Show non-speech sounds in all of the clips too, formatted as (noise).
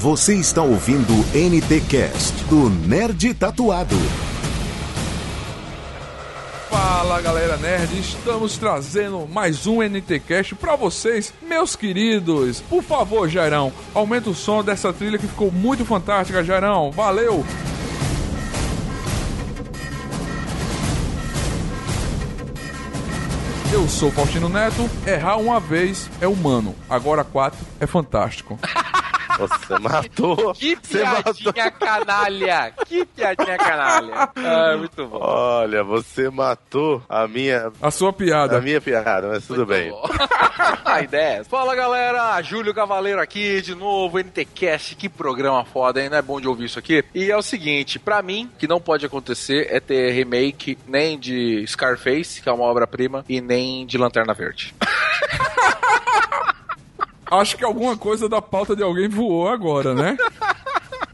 Você está ouvindo NT Cast do Nerd Tatuado. Fala galera nerd, estamos trazendo mais um NTcast para vocês, meus queridos. Por favor, Jairão, aumenta o som dessa trilha que ficou muito fantástica, Jairão. Valeu! Eu sou Faustino Neto, errar uma vez é humano, agora quatro é fantástico. (laughs) (laughs) Você matou. Que Você piadinha matou. canalha! Que piadinha canalha! Ah, muito bom. Olha, você matou a minha. A sua piada. A minha piada, mas tudo bem. Bom. (laughs) A ideia. é Fala galera, Júlio Cavaleiro aqui de novo, NTCast, que programa foda, hein? Não é bom de ouvir isso aqui? E é o seguinte, pra mim, que não pode acontecer é ter remake nem de Scarface, que é uma obra-prima, e nem de Lanterna Verde. (laughs) Acho que alguma coisa da pauta de alguém voou agora, né? (laughs)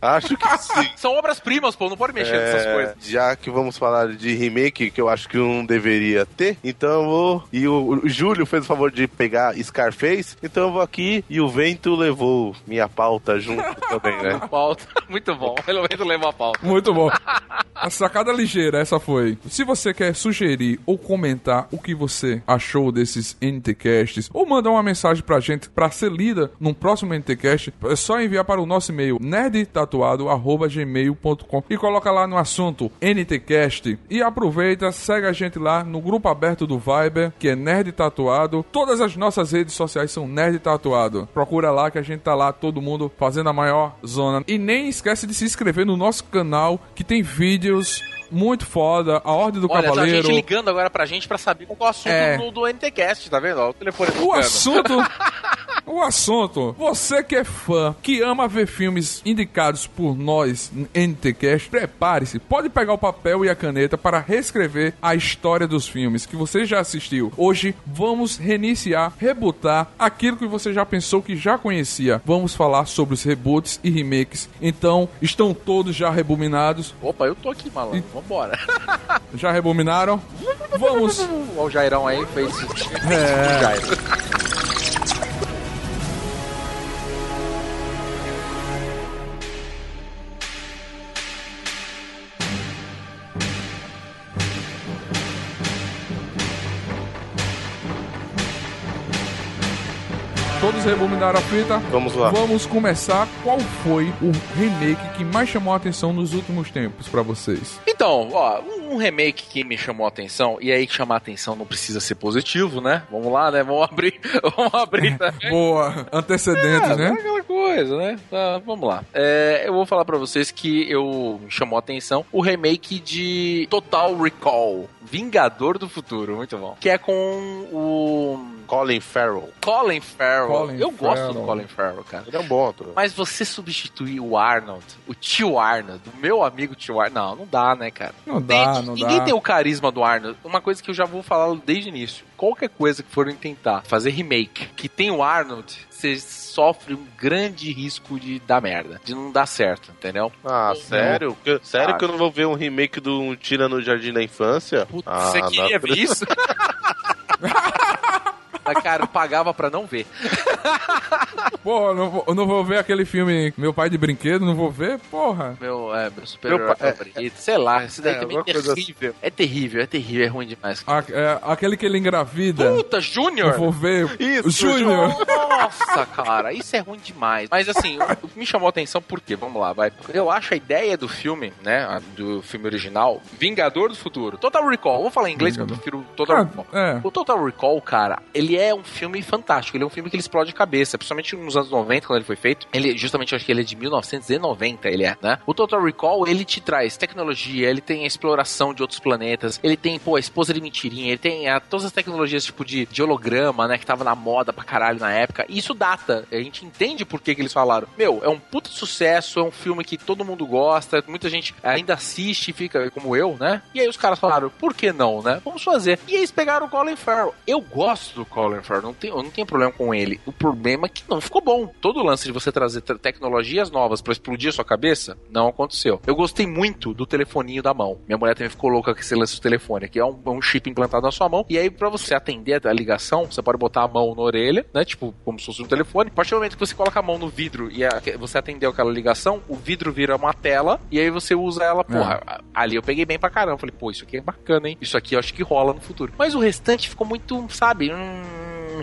Acho que sim. (laughs) São obras-primas, pô, não pode mexer nessas É, coisas. já que vamos falar de remake, que eu acho que não deveria ter, então eu vou. E o, o Júlio fez o favor de pegar Scarface, então eu vou aqui e o vento levou minha pauta junto (laughs) também, né? Pauta. Muito bom. Pelo menos levou a pauta. Muito bom. A sacada ligeira, essa foi. Se você quer sugerir ou comentar o que você achou desses NTcasts, ou mandar uma mensagem pra gente pra ser lida num próximo NTcast, é só enviar para o nosso e-mail nerdtatuado@gmail.com e coloca lá no assunto NTcast e aproveita, segue a gente lá no grupo aberto do Viber, que é Nerd Tatuado. Todas as nossas redes sociais são Nerd Tatuado. Procura lá que a gente tá lá todo mundo fazendo a maior zona. E nem esquece de se inscrever no nosso canal que tem vídeos muito foda, a Ordem do Olha, tá Cavaleiro. gente ligando agora pra gente pra saber qual é o assunto É. do, do NTCast, tá vendo? Ó, o telefone O assunto. (laughs) O assunto. Você que é fã, que ama ver filmes indicados por nós, NTCast, prepare-se. Pode pegar o papel e a caneta para reescrever a história dos filmes que você já assistiu. Hoje vamos reiniciar, rebootar aquilo que você já pensou que já conhecia. Vamos falar sobre os reboots e remakes. Então, estão todos já rebominados? Opa, eu tô aqui, malandro. Vambora. Já rebominaram? Vamos. Olha (laughs) o Jairão aí, fez. É. Jairo. Todos rebominaram a fita? Vamos lá. Vamos começar. Qual foi o remake que mais chamou a atenção nos últimos tempos pra vocês? Então, ó, um um remake que me chamou a atenção, e aí que chamar a atenção não precisa ser positivo, né? Vamos lá, né? Vamos abrir, (laughs) vamos abrir (laughs) também. Boa, antecedentes, É, né? aquela coisa, né? Tá, vamos lá. É, eu vou falar pra vocês que eu me chamou a atenção o remake de Total Recall, Vingador do Futuro, muito bom. Que é com o Colin Farrell. Colin Farrell. Colin eu gosto Farrell. do Colin Farrell, cara. Ele é um bom ator. Mas você substituir o Arnold, o tio Arnold, o meu amigo tio Arnold, não, não dá, né, cara? Não Tem- dá, não ninguém dá. tem o carisma do Arnold. Uma coisa que eu já vou falar desde o início. Qualquer coisa que forem tentar fazer remake que tem o Arnold, você sofre um grande risco de dar merda, de não dar certo, entendeu? Ah, sério? Que- sério Ah. que eu não vou ver um remake do Um Tira no Jardim da Infância? Putz, ah, você queria ver isso? (laughs) Mas, cara, eu pagava pra não ver. Porra, eu não, vou, eu não vou ver aquele filme Meu Pai de Brinquedo, não vou ver? Porra. Meu, é, meu super Meu pa- é, favorito. Sei lá, esse daí é, também é terrível. É terrível, é terrível, é ruim demais. A- é, aquele que ele engravida. Puta, Eu Júnior! vou ver. Isso, Júnior. Nossa, cara, isso é ruim demais. Mas assim, o que me chamou a atenção por quê? Vamos lá, vai. Eu acho a ideia do filme, né, do filme original, Vingador do Futuro. Total Recall. Vou falar em inglês que eu prefiro Total Recall. Ah, é. O Total Recall, cara, ele é um filme fantástico. Ele é um filme que ele explode a cabeça, principalmente nos anos 90, quando ele foi feito. Ele, justamente, acho que ele é de 1990, ele é, né? O Total Recall, ele te traz tecnologia, ele tem a exploração de outros planetas, ele tem, pô, a esposa de mentirinha, ele tem ah, todas as tecnologias, tipo, de, de holograma, né, que tava na moda pra caralho na época. E isso data. A gente entende por que, que eles falaram. Meu, é um puta sucesso, é um filme que todo mundo gosta, muita gente ainda assiste e fica como eu, né? E aí os caras falaram, por que não, né? Vamos fazer. E eles pegaram o Colin Farrell. Eu gosto do Colin Farrell, não tem, eu não tenho problema com ele. O problema é que não ficou bom. Todo o lance de você trazer te- tecnologias novas pra explodir a sua cabeça, não aconteceu. Eu gostei muito do telefoninho da mão. Minha mulher também ficou louca com esse lance do telefone, que é um, um chip implantado na sua mão. E aí, pra você atender a ligação, você pode botar a mão na orelha, né? Tipo, como se fosse um telefone. A partir do momento que você coloca a mão no vidro e a- você atendeu aquela ligação, o vidro vira uma tela e aí você usa ela, porra. Ali eu peguei bem pra caramba. Falei, pô, isso aqui é bacana, hein? Isso aqui eu acho que rola no futuro. Mas o restante ficou muito, sabe? Hum...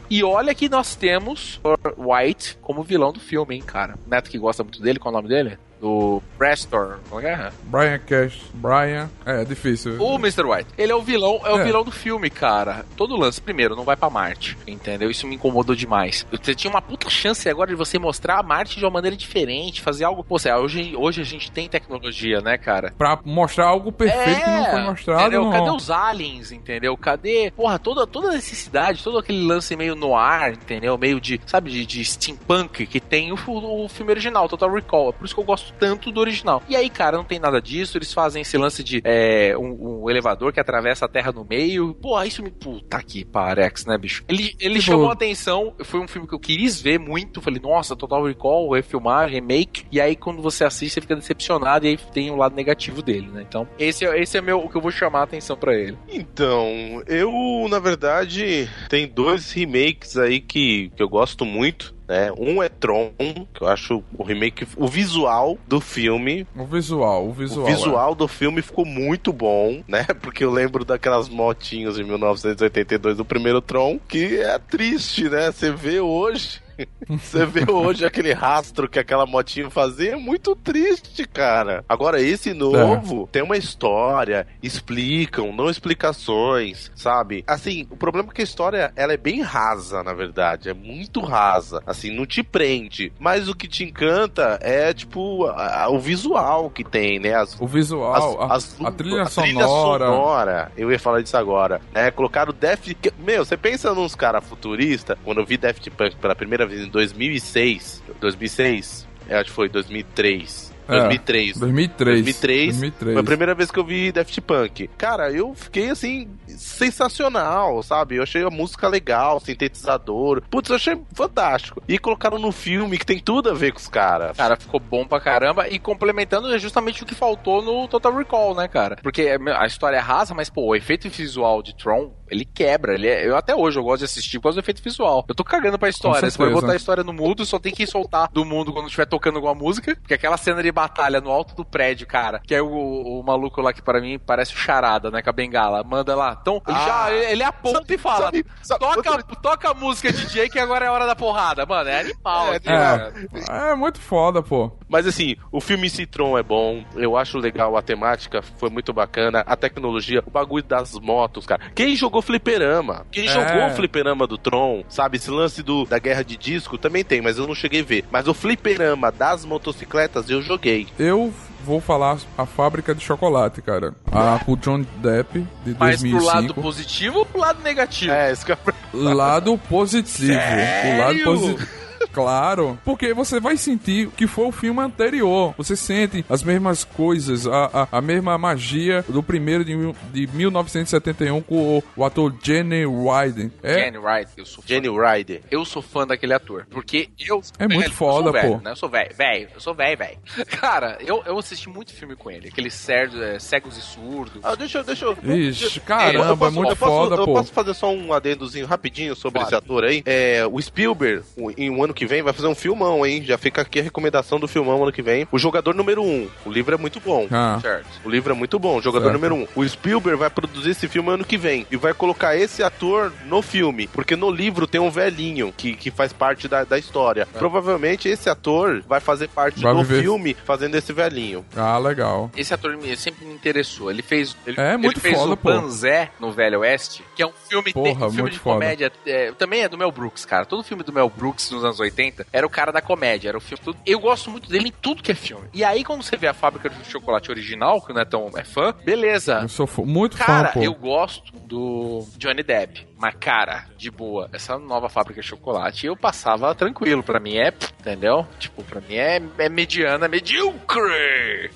E olha que nós temos White como vilão do filme, hein, cara. Neto que gosta muito dele, qual é o nome dele? Do Prestor. Como é que é? Brian Cash. Brian. É, é difícil. O Mr. White. Ele é o vilão, é o É. vilão do filme, cara. Todo lance, primeiro, não vai pra Marte, entendeu? Isso me incomodou demais. Você tinha uma puta chance agora de você mostrar a Marte de uma maneira diferente, fazer algo. Pô, lá, hoje, hoje a gente tem tecnologia, né, cara? Pra mostrar algo perfeito que não foi mostrado. É, entendeu? não. Cadê os aliens, entendeu? Cadê, porra, toda, toda a necessidade, todo aquele lance meio no ar, entendeu? Meio de, sabe, de, de steampunk que tem o, o filme original, Total Recall. É por isso que eu gosto tanto do original. E aí, cara, não tem nada disso. Eles fazem esse lance de é, um, um elevador que atravessa a Terra no meio. Porra, isso me. Puta que parex, né, bicho? Ele, ele Tipo- chamou a atenção. Foi um filme que eu quis ver muito. Falei, nossa, Total Recall, refilmar, remake. E aí, quando você assiste, você fica decepcionado. E aí tem o lado negativo dele, né? Então, esse, é- esse é meu, o que eu vou chamar a atenção pra ele. Então, eu, na verdade, tem dois remakes aí que, que eu gosto muito. Né? Um é Tron, que eu acho o remake, o visual do filme. O visual, o visual. o visual do filme ficou muito bom, né? (laughs) Porque eu lembro daquelas motinhas de 1982 do primeiro Tron, que é triste, né? Você vê hoje. Você vê hoje aquele rastro que aquela motinha fazia, é muito triste, cara. Agora, esse novo tem uma história, explicam, não explicações, sabe? Assim, o problema é que a história, ela é bem rasa, na verdade, é muito rasa. Assim, não te prende. Mas o que te encanta é, tipo, a- a- o visual que tem, né? As, O visual, a, as- a trilha a sonora. sonora, Eu ia falar disso agora. Né? Colocaram Daft... que- Meu, você pensa nos caras futuristas, quando eu vi Daft Punk pela primeira vez em 2006, 2006, eu acho que foi 2003, É, 2003. 2003. 2003, 2003. Foi a primeira vez que eu vi Daft Punk. Cara, eu fiquei assim, sensacional, sabe? Eu achei a música legal, sintetizador. Putz, eu achei fantástico. E colocaram no filme que tem tudo a ver com os caras. Cara, ficou bom pra caramba. E complementando é justamente o que faltou no Total Recall, né, cara? Porque a história é rasa, mas, pô, o efeito visual de Tron, ele quebra. Ele é- eu até hoje eu gosto de assistir por causa do efeito visual. Eu tô cagando pra história. Você pode certeza. botar a história no mudo, só tem que soltar do mundo quando estiver tocando alguma música. Porque aquela cena de batalha no alto do prédio, cara, que é o, o maluco lá que para mim parece o charada, né, com a bengala. Manda lá. Então, ele Ah. já ele aponta e fala: sabe- sabe- toca, toca a música DJ que agora é a hora da porrada. Mano, é animal. É, aqui, cara. É, é muito foda, pô. Mas assim, o filme Citron é bom, eu acho legal, a temática foi muito bacana, a tecnologia, o bagulho das motos, cara. Quem jogou fliperama? Quem É. jogou o fliperama do Tron, sabe? Esse lance do, da guerra de disco também tem, mas eu não cheguei a ver. Mas o fliperama das motocicletas eu joguei. Eu vou falar a fábrica de chocolate, cara. A com o John Depp, de Mas pro 2005. lado positivo ou pro lado negativo? É, isso que eu... Lado positivo. O lado Sério? positivo. Claro, porque você vai sentir que foi o filme anterior. Você sente as mesmas coisas, a, a, a mesma magia do primeiro de, de 1971 com o, o ator Jenny Wyden. É, Jenny Wright, eu sou fã. Jenny Ryder. Eu sou fã daquele ator. Porque eu. É muito velho, foda, eu sou velho, pô. Né? Eu sou velho, velho. Eu sou velho, velho. (laughs) Cara, eu, eu assisti muito filme com ele. Aquele cerdo, é, Cegos e Surdos. Ah, deixa, eu- deixa eu... Ixi, eu caramba, posso- é muito eu posso- foda, eu pô. posso fazer só um adendozinho rapidinho sobre Pode. esse ator aí? É, o Spielberg, em um ano que vem, vai fazer um filmão, hein? Já fica aqui a recomendação do filmão ano que vem. O Jogador Número 1. Um. O livro é muito bom. Ah, Certo. O livro é muito bom, Jogador Certo. Número 1. Um. O Spielberg vai produzir esse filme ano que vem e vai colocar esse ator no filme, porque no livro tem um velhinho que, que faz parte da, da história. Provavelmente esse ator vai fazer parte Vai do viver- filme fazendo esse velhinho. ah, legal. Esse ator me- sempre me interessou. Ele fez. Ele, É, muito ele fez foda, o pô. Banzé no Velho Oeste, que é um filme, Porra, um filme muito de foda. comédia. é, também é do Mel Brooks, cara. Todo filme do Mel Brooks nos anos 80 era o cara da comédia. Era o filme. tudo- Eu gosto muito dele em tudo que é filme. E aí, quando você vê a fábrica de chocolate original, que o Netão é fã, beleza. Eu sou muito Cara, fã, pô. eu gosto do Johnny Depp. Mas, cara, de boa, essa nova fábrica de chocolate eu passava tranquilo. Pra mim é, entendeu? Tipo, pra mim é, é mediana, medíocre.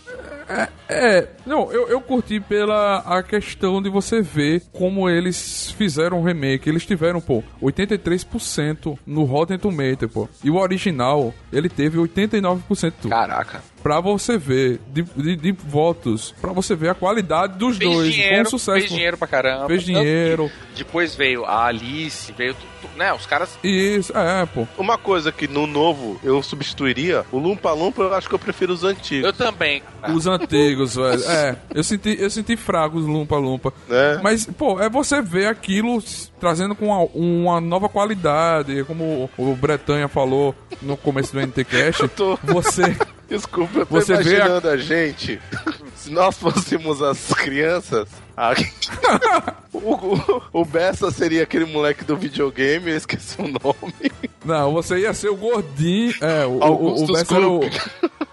É, não, eu, eu curti pela a questão de você ver como eles fizeram o remake. Eles tiveram, pô, 83% no Rotten Tomatoes, pô. E o original, ele teve 89%. Caraca. Pra você ver, de, de, de votos, pra você ver a qualidade dos Fez dois. dinheiro, com sucesso. fez dinheiro pra caramba. Fez dinheiro. Depois veio a Alice, veio, né, os caras... Isso, é, pô. Uma coisa que no novo eu substituiria, o Lumpa Lumpa eu acho que eu prefiro os antigos. Eu também. Os antigos, velho. É, eu senti, eu senti fragos Lumpa Lumpa. Né? Mas, pô, é você ver aquilo trazendo com uma, uma nova qualidade, como o Bretanha falou no começo do NTCast. (laughs) Eu tô- Você. Desculpa, eu tô Você vê a- imaginando a... gente. (laughs) Se nós fôssemos as crianças. A- (laughs) o, o, o Bessa seria aquele moleque do videogame, eu esqueci o nome. Não, você ia ser o gordinho. É, o, o, o Bessa era o. (laughs)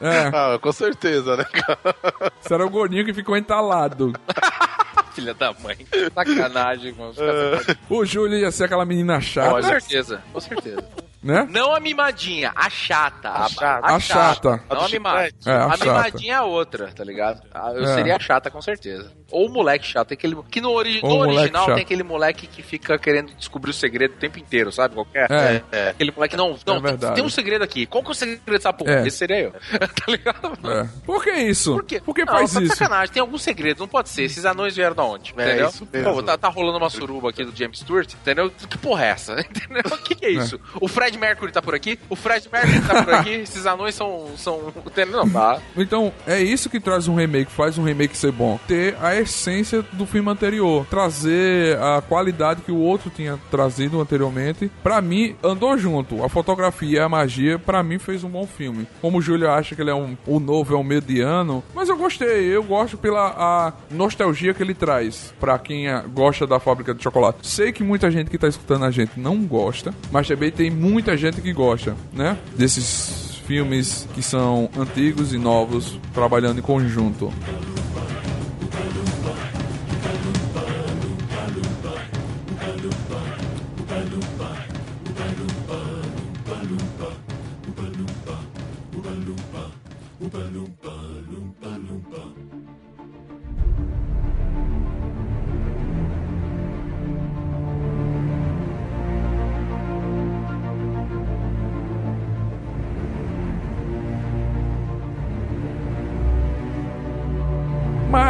É, Ah, com certeza, né, cara? você era o gordinho que ficou entalado. (laughs) Filha da mãe. Sacanagem, mano. Caras- O Júlio ia ser aquela menina Com chata, certeza, com certeza. Né? Não a mimadinha, a chata. A, chata. A chata. Não a A do mimada. chiclete. É, a a chata. mimadinha é a outra, tá ligado? Ah, Eu É. seria a chata, com certeza. Ou o moleque chato. Aquele, que no, ori no original chato. tem aquele moleque que fica querendo descobrir o segredo o tempo inteiro, sabe? Qualquer. É. É. Aquele moleque, não, não, tem, verdade. tem um segredo aqui. Qual que é o segredo dessa porra? É. Esse seria eu. (laughs) tá ligado? É. Por que isso? Por quê? Por que não, faz tá de isso? sacanagem, tem algum segredo, não pode ser. Esses anões vieram da onde? É, entendeu? isso mesmo. Pô, tá, tá rolando uma suruba aqui do James Stewart, entendeu? Que porra é essa? (laughs) Entendeu? O que, que é isso? O Fred Mercury tá por aqui? O Fred Mercury tá por aqui? (laughs) Esses anões são. são? Não, tá. Então, é isso que traz um remake, faz um remake ser bom. Ter a essência do filme anterior. Trazer a qualidade que o outro tinha trazido anteriormente. Pra mim, andou junto. A fotografia a magia, pra mim, fez um bom filme. Como o Júlio acha que ele é um. O novo é um mediano. Mas eu gostei. Eu gosto pela a nostalgia que ele traz. Pra quem ah, gosta da fábrica de chocolate. Sei que muita gente que tá escutando a gente não gosta. Mas também tem muita gente que gosta, né? Desses filmes que são antigos e novos trabalhando em conjunto.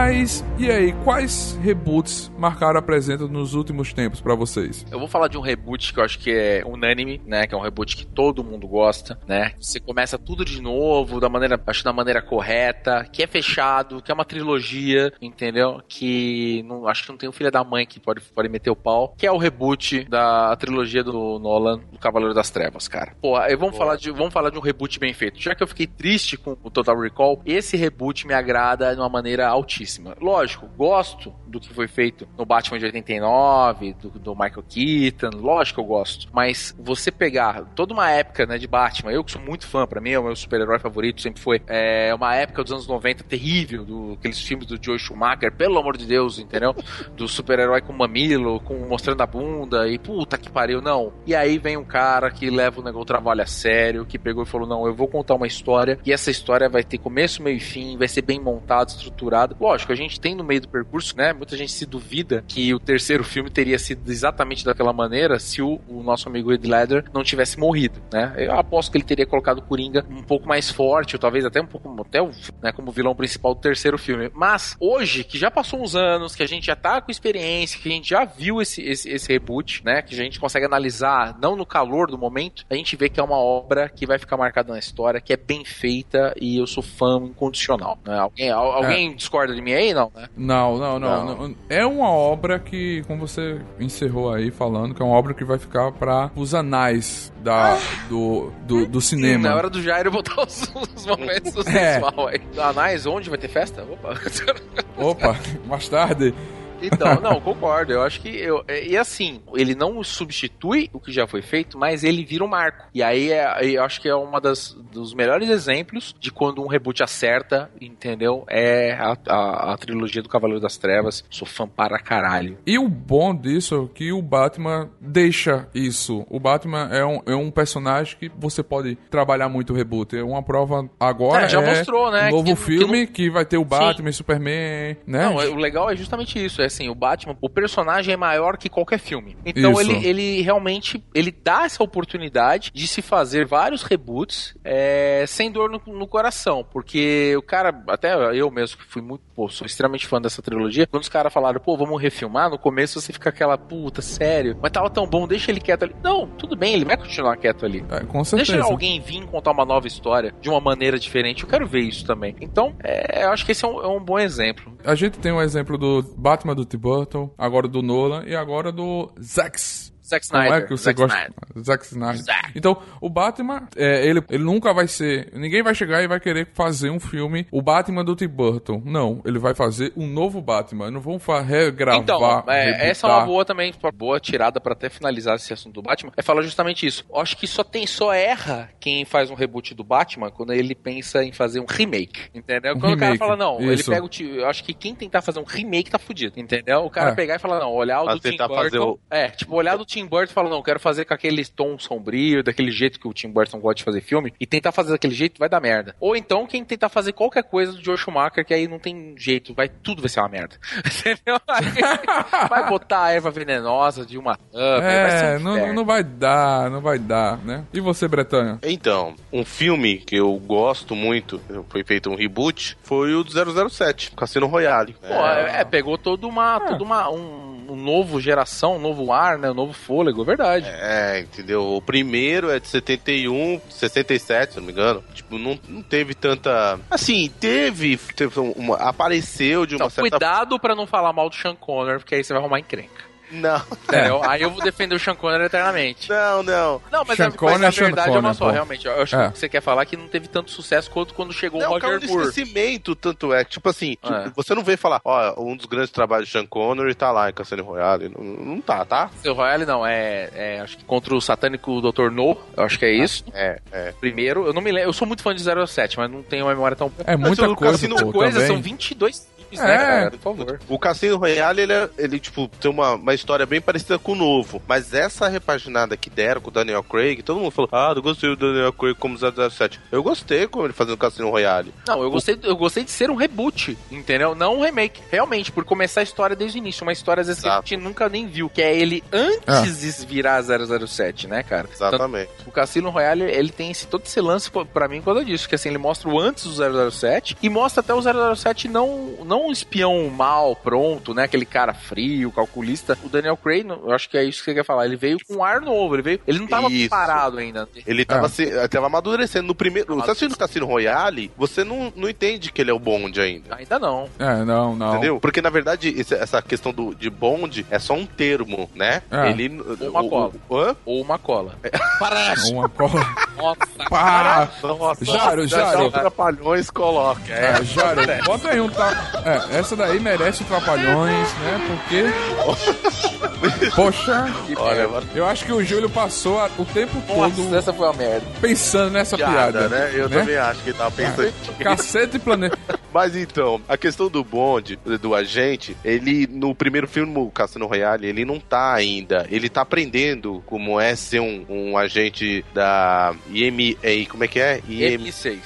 Mas, e aí, quais reboots marcaram a presença nos últimos tempos pra vocês? Eu vou falar de um reboot que eu acho que é unânime, né? Que é um reboot que todo mundo gosta, né? Você começa tudo de novo, da maneira, acho da maneira correta, que é fechado, que é uma trilogia, entendeu? Que não, acho que não tem um filho da mãe que pode, pode meter o pau, que é o reboot da trilogia do Nolan, do Cavaleiro das Trevas, cara. Pô, vamos falar de, vamos falar de um reboot bem feito. Já que eu fiquei triste com o Total Recall, esse reboot me agrada de uma maneira altíssima. Lógico, gosto do que foi feito no Batman de 89, do, do Michael Keaton, lógico que eu gosto. Mas você pegar toda uma época né, de Batman, eu que sou muito fã, pra mim é o meu super-herói favorito, sempre foi. É uma época dos anos 90 terrível, do, aqueles filmes do Joe Schumacher, pelo amor de Deus, entendeu? (laughs) Do super-herói com mamilo, com mostrando a bunda, e puta que pariu, não. E aí vem um cara que leva o negócio, trabalho a sério, que pegou e falou: não, eu vou contar uma história, e essa história vai ter começo, meio e fim, vai ser bem montada, estruturada. Lógico, a gente tem no meio do percurso, né? Muita gente se duvida que o terceiro filme teria sido exatamente daquela maneira se o, o nosso amigo Ed Ledger não tivesse morrido, né? Eu aposto que ele teria colocado o Coringa um pouco mais forte, ou talvez até um pouco até o, né, como vilão principal do terceiro filme. Mas hoje, que já passou uns anos, que a gente já tá com experiência, que a gente já viu esse, esse, esse reboot, né? Que a gente consegue analisar, não no calor do momento, a gente vê que é uma obra que vai ficar marcada na história, que é bem feita e eu sou fã incondicional. Né? Alguém, al- alguém discorda de mim aí? Não, né? Não, não, não, Não. não. É uma obra que, como você encerrou aí falando, que é uma obra que vai ficar para os anais da, do, do, do cinema. Na hora do Jairo botar os, os momentos do É. sensual aí. Anais, onde vai ter festa? Opa. Opa, mais tarde. Então, não, concordo. Eu acho que. Eu, e assim, ele não substitui o que já foi feito, mas ele vira um marco. E aí é, eu acho que é uma das dos melhores exemplos de quando um reboot acerta, entendeu? É a, a, a trilogia do Cavaleiro das Trevas. Sou fã para caralho. E o bom disso é que o Batman deixa isso. O Batman é um, é um personagem que você pode trabalhar muito o reboot. É uma prova agora. É, já é mostrou, né? Um novo que- filme que que, vai ter o Batman e Superman, né? Não, é- o legal é justamente isso, é assim, o Batman, o personagem é maior que qualquer filme. Então Isso. ele, ele realmente, ele dá essa oportunidade de se fazer vários reboots é, sem dor no, no coração, porque o cara, até eu mesmo que fui muito, pô, sou extremamente fã dessa trilogia, quando os caras falaram, pô, vamos refilmar, no começo você fica aquela, puta, sério, mas tava tão bom, deixa ele quieto ali. Não, tudo bem, ele vai continuar quieto ali. É, com certeza. Deixa alguém vir contar uma nova história de uma maneira diferente. Eu quero ver isso também. Então, é, eu acho que esse é um, é um bom exemplo. A gente tem um exemplo do Batman do Tim Burton, agora do Nolan e agora do Zack Zack Como Snyder. é que você Zack gosta? Snyder. Zack Snyder. Zack. Então, o Batman, é, ele, ele nunca vai ser. Ninguém vai chegar e vai querer fazer um filme, o Batman do Tim Burton. Não, ele vai fazer um novo Batman. Não vão regravar. Então, é, essa é uma boa também, uma boa tirada pra até finalizar esse assunto do Batman. É falar justamente isso. Eu acho que só tem, só erra quem faz um reboot do Batman quando ele pensa em fazer um remake, entendeu? Um Quando o cara remake, fala não, ele isso. pega o eu acho que quem tentar fazer um remake tá fudido, entendeu? O cara É. pegar e falar não, olhar o Mas do Tim Burton, o- é, tipo olhar do Tim Burton falar não, quero fazer com aquele tom sombrio, daquele jeito que o Tim Burton gosta de fazer filme e tentar fazer daquele jeito vai dar merda. Ou então quem tentar fazer qualquer coisa do Joe Schumacher que aí não tem jeito, vai tudo vai ser uma merda. (laughs) Entendeu? (laughs) Vai botar a erva venenosa de uma ser É, um não, não vai dar, não vai dar, né? E você, Bretanha? Então, um filme que eu gosto muito, foi feito um reboot, foi o do 007, Cassino Royale. Pô, é, é, pegou toda uma, toda uma um, um novo geração, um novo ar, né, um novo fôlego, é verdade. É, entendeu? O primeiro é de 71, 67, se não me engano. Tipo, não, não teve tanta. Assim, teve. teve uma, apareceu de uma Então, certa cuidado pra não falar mal do Sean Connery, porque aí você vai arrumar encrenca. Não, Entendeu? Aí eu vou defender o Sean Connery eternamente. não, não. Não, mas, Sean a, mas Connery a é Sean verdade é uma só, pô. realmente. Eu acho É. que o que você quer falar é que não teve tanto sucesso quanto quando chegou Não, o Roger Moore. esquecimento, tanto é. Tipo assim, É. você não vê falar, ó, um dos grandes trabalhos de Sean Connery tá lá em Cassino Royale. Não, não tá, tá? Seu Royale não, é, é, acho que contra o satânico Dr. No, eu acho que é isso. É, é. Primeiro, eu não me lembro, eu sou muito fã de 07, mas não tenho uma memória tão É muita coisa, Cassino- pô, coisa, também. são 22 É. né, cara? Por favor. O Cassino Royale, ele, é- ele tipo, tem uma, uma história bem parecida com o novo. Mas essa repaginada que deram com o Daniel Craig, todo mundo falou, ah, eu gostei do Daniel Craig como 007. Eu gostei como ele fazendo o Cassino Royale. Não, eu gostei, eu gostei de ser um reboot, entendeu? Não um remake. Realmente, por começar a história desde o início. Uma história às vezes que a gente nunca nem viu. Que é ele antes de virar 007, né, cara? Exatamente. Tanto- o Cassino Royale, ele tem esse, todo esse lance pra mim quando disso. Que assim, ele mostra o antes do 007 e mostra até o 007 não, não um espião mal, pronto, né? Aquele cara frio, calculista. O Daniel Craig, eu acho que é isso que você quer falar. Ele veio com um ar novo. Ele veio. Ele não tava Isso. parado ainda. Ele tava, É. se, tava amadurecendo. No primeiro. Você assistindo o Cassino Royale, você não, não entende que ele é o Bond ainda. Ainda não. É, não, não. Entendeu? Porque na verdade esse- essa questão do, de Bond é só um termo, né? É. Ele. Uma o- cola. o- hã? Ou uma cola. (laughs) Uma cola. Nossa, Pá! Nossa, Jário, já- já Jário. o Trapalhões coloca. É. É, Jário, bota aí um. Tra... É, (laughs) essa daí merece Trapalhões, né? Porque. (laughs) (laughs) Poxa, Olha, eu acho que o Júlio passou a- o tempo Nossa, todo essa foi uma merda. pensando nessa piada. Piada, né? Eu também acho que ele tava pensando. (laughs) Cacete planeta. (laughs) Mas então, a questão do Bond, do agente, ele no primeiro filme, o Cassino Royale, ele não tá ainda. Ele tá aprendendo como é ser um, um agente da IM. eh, Como é que é? IM, M6.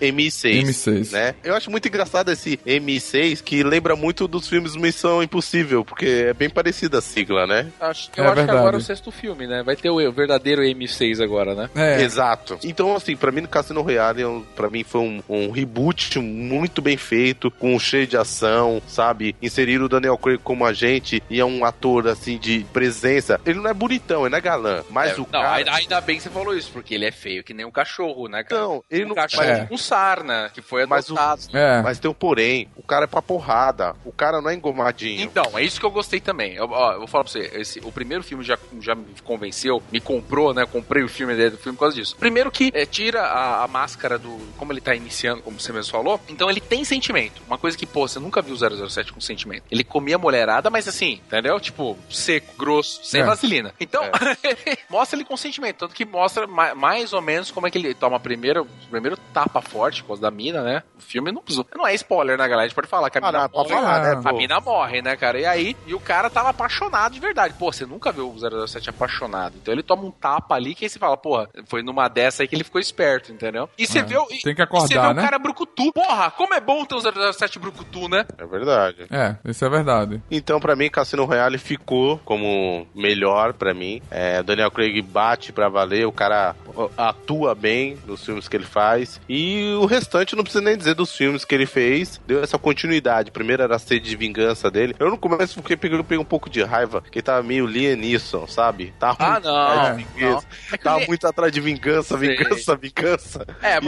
M6. M6. Né? Eu acho muito engraçado esse M6 que lembra muito dos filmes Missão Impossível, porque é bem parecida a sigla, né? Acho, É eu acho que verdade. agora é o sexto filme, né? Vai ter o verdadeiro M6 agora, né? É, Exato. Então, assim, pra mim, no Cassino Royale, é um- pra mim foi um, um reboot muito bem feito, com um cheio de ação, sabe? Inserir o Daniel Craig como agente e é um ator, assim, de presença. Ele não é bonitão, ele não é galã, mas É, o não, cara... ainda, bem que você falou isso, porque ele é feio que nem um cachorro, né, cara? Não, ele um não... cachorro É. com sarna, que foi Mas o- adotado. é. Mas tem um porém, o cara é pra porrada, o cara não é engomadinho. Então, é isso que eu gostei também. Eu, ó, eu vou falar pra esse, o primeiro filme já, já me convenceu, me comprou, né? Comprei o filme do filme por causa disso. Primeiro que é, tira a, a, máscara do. Como ele tá iniciando, como você mesmo falou, então ele tem sentimento. Uma coisa que, pô, você nunca viu o 007 com sentimento. Ele comia mulherada, mas assim, entendeu? Tipo, seco, grosso, sem é. vaselina. Então, é. (laughs) mostra ele com sentimento. Tanto que mostra mais ou menos como é que ele toma primeiro, primeiro tapa forte por causa da mina, né? O filme não precisou. Não é spoiler, né, galera? A gente pode falar que a ah, mina não, morre. Falar, né, a mina morre, né, cara? E aí, e o cara tava apaixonado de verdade. Pô, você nunca viu o 007 apaixonado. Então ele toma um tapa ali que aí você fala, porra, foi numa dessa aí que ele ficou esperto, entendeu? E você é. vê, e, Tem que acordar, você vê né? o cara brucutu. Porra, como é bom ter o 007 brucutu, né? É verdade. É, isso é verdade. Então, para mim, Cassino Royale ficou como melhor para mim. É, Daniel Craig bate pra valer, o cara atua bem nos filmes que ele faz. E o restante não precisa nem dizer dos filmes que ele fez. Deu essa continuidade. Primeiro era a sede de vingança dele. Eu no começo porque peguei, peguei um pouco de raiva, que tava meio Liam Neeson, sabe? Tava ah, muito não, atrás de vingança. Não. É tava ele... muito atrás de vingança, vingança, vingança. É, e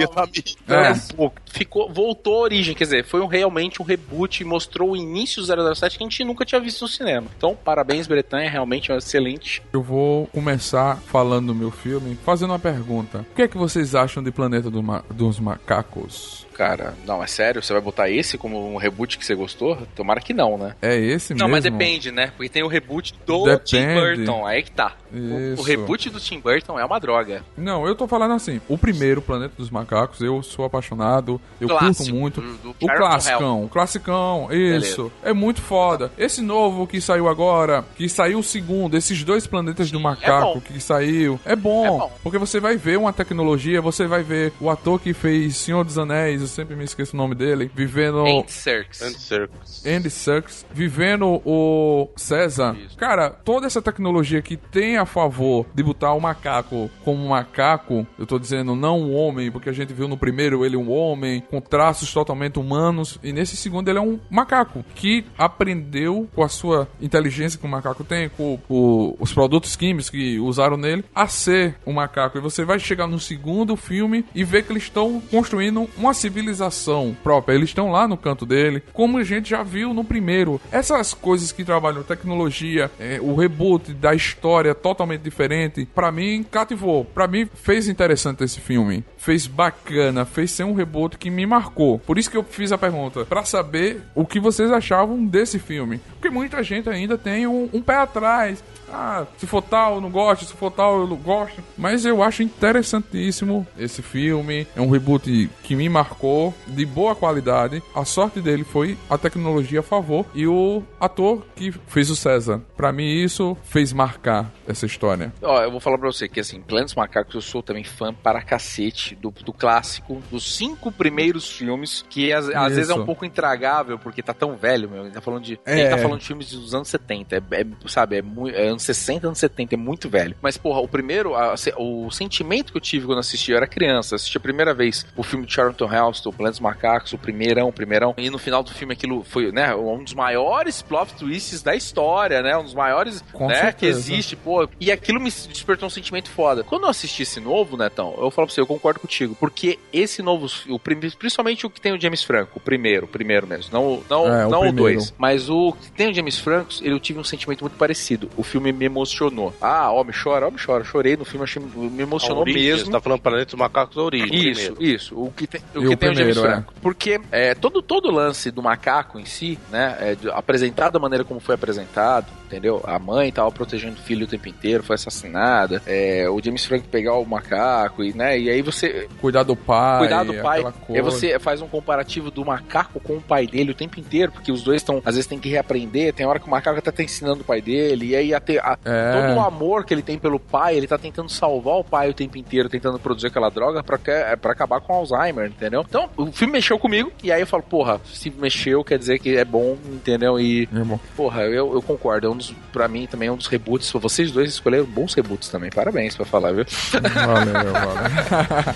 mas... é. um pouco. Ficou, voltou à origem, quer dizer, foi um, realmente um reboot, mostrou o início do 007 que a gente nunca tinha visto no cinema. Então, parabéns, Bretanha, realmente é excelente. Eu vou começar falando do meu filme, fazendo uma pergunta. O que é que vocês acham de Planeta do Ma dos Macacos? cara. Não, é sério? Você vai botar esse como um reboot que você gostou? Tomara que não, né? É esse não, mesmo? Não, mas depende, né? Porque tem o reboot do Depende. Tim Burton. Aí que tá. O, o, reboot do Tim Burton é uma droga. Não, eu tô falando assim. O primeiro, Planeta dos Macacos, eu sou apaixonado. Eu Clássico, curto muito. Do, do o classicão. O classicão, isso. Beleza. É muito foda. Esse novo que saiu agora, que saiu o segundo, esses dois planetas Sim, do é macaco é que saiu, é bom, é bom. Porque você vai ver uma tecnologia, você vai ver o ator que fez Senhor dos Anéis, eu sempre me esqueço o nome dele, vivendo. Andy Serkis. Andy Serkis. Andy Serkis, vivendo o César. Isso. Cara, toda essa tecnologia que tem a favor de botar o macaco como um macaco, eu tô dizendo não um homem, porque a gente viu no primeiro ele um homem com traços totalmente humanos, e nesse segundo ele é um macaco que aprendeu com a sua inteligência que o macaco tem, com, com os produtos químicos que usaram nele, a ser um macaco. E você vai chegar no segundo filme e ver que eles estão construindo uma civilização civilização própria. Eles estão lá no canto dele, como a gente já viu no primeiro. Essas coisas que trabalham tecnologia, é, o reboot da história totalmente diferente, para mim cativou. Para mim fez interessante esse filme. Fez bacana, fez ser um reboot que me marcou. Por isso que eu fiz a pergunta, para saber o que vocês achavam desse filme. Porque muita gente ainda tem um, um pé atrás. Ah, se for tal, eu não gosto, se for tal, eu não gosto. Mas eu acho interessantíssimo esse filme. É um reboot que me marcou, de boa qualidade. A sorte dele foi a tecnologia a favor e o ator que fez o César. Para mim, isso fez marcar essa história. Ó, eu vou falar pra você que, assim, Planos Macacos, eu sou também fã para cacete do, do clássico, dos cinco primeiros filmes, que às, às vezes é um pouco intragável, porque tá tão velho, meu. Ele tá falando de. É. Ele tá falando de filmes dos anos 70. É, é sabe, é, muito, é anos 60, anos 70, é muito velho. Mas, porra, o primeiro, a, o sentimento que eu tive quando assisti, eu era criança, assisti a primeira vez o filme de Charlton Heston, Planos Macacos, o primeirão, o primeirão, e no final do filme aquilo foi, né, um dos maiores plot twists da história, né, um dos maiores, Com né, certeza. que existe, pô, e aquilo me despertou um sentimento foda. Quando eu assisti esse novo, Netão, eu falo pra você, eu concordo contigo, porque esse novo, o, principalmente o que tem o James Franco, o primeiro, o primeiro mesmo, não, não, é, não o, o dois, mas o que tem o James Franco, eu tive um sentimento muito parecido. O filme me emocionou. Ah, homem chora, homem chora. Chorei no filme, achei, me emocionou origem, mesmo. Você tá falando Planeta dos Macacos da origem. Isso, primeiro. isso. O que tem, o que o tem primeiro, o James é. Franco. Porque é, todo, todo o lance do macaco em si, né, é, apresentado da maneira como foi apresentado, entendeu? A mãe tava protegendo o filho o tempo inteiro, foi assassinada. É, o James Franco pegar o macaco e, né, e aí você... Cuidar do pai. Cuidar do pai. Aí você faz um comparativo do macaco com o pai dele o tempo inteiro, porque os dois estão, às vezes tem que reaprender, tem hora que o macaco tá ensinando o pai dele, e aí até a, é. todo o amor que ele tem pelo pai, ele tá tentando salvar o pai o tempo inteiro, tentando produzir aquela droga pra, pra acabar com o Alzheimer, entendeu? Então, o filme mexeu comigo, e aí eu falo, porra, se mexeu, quer dizer que é bom, entendeu? E, é bom. porra, eu, eu concordo, é um dos, pra mim também é um dos reboots, vocês dois escolheram bons reboots também, parabéns pra falar, viu? Valeu, valeu. (laughs)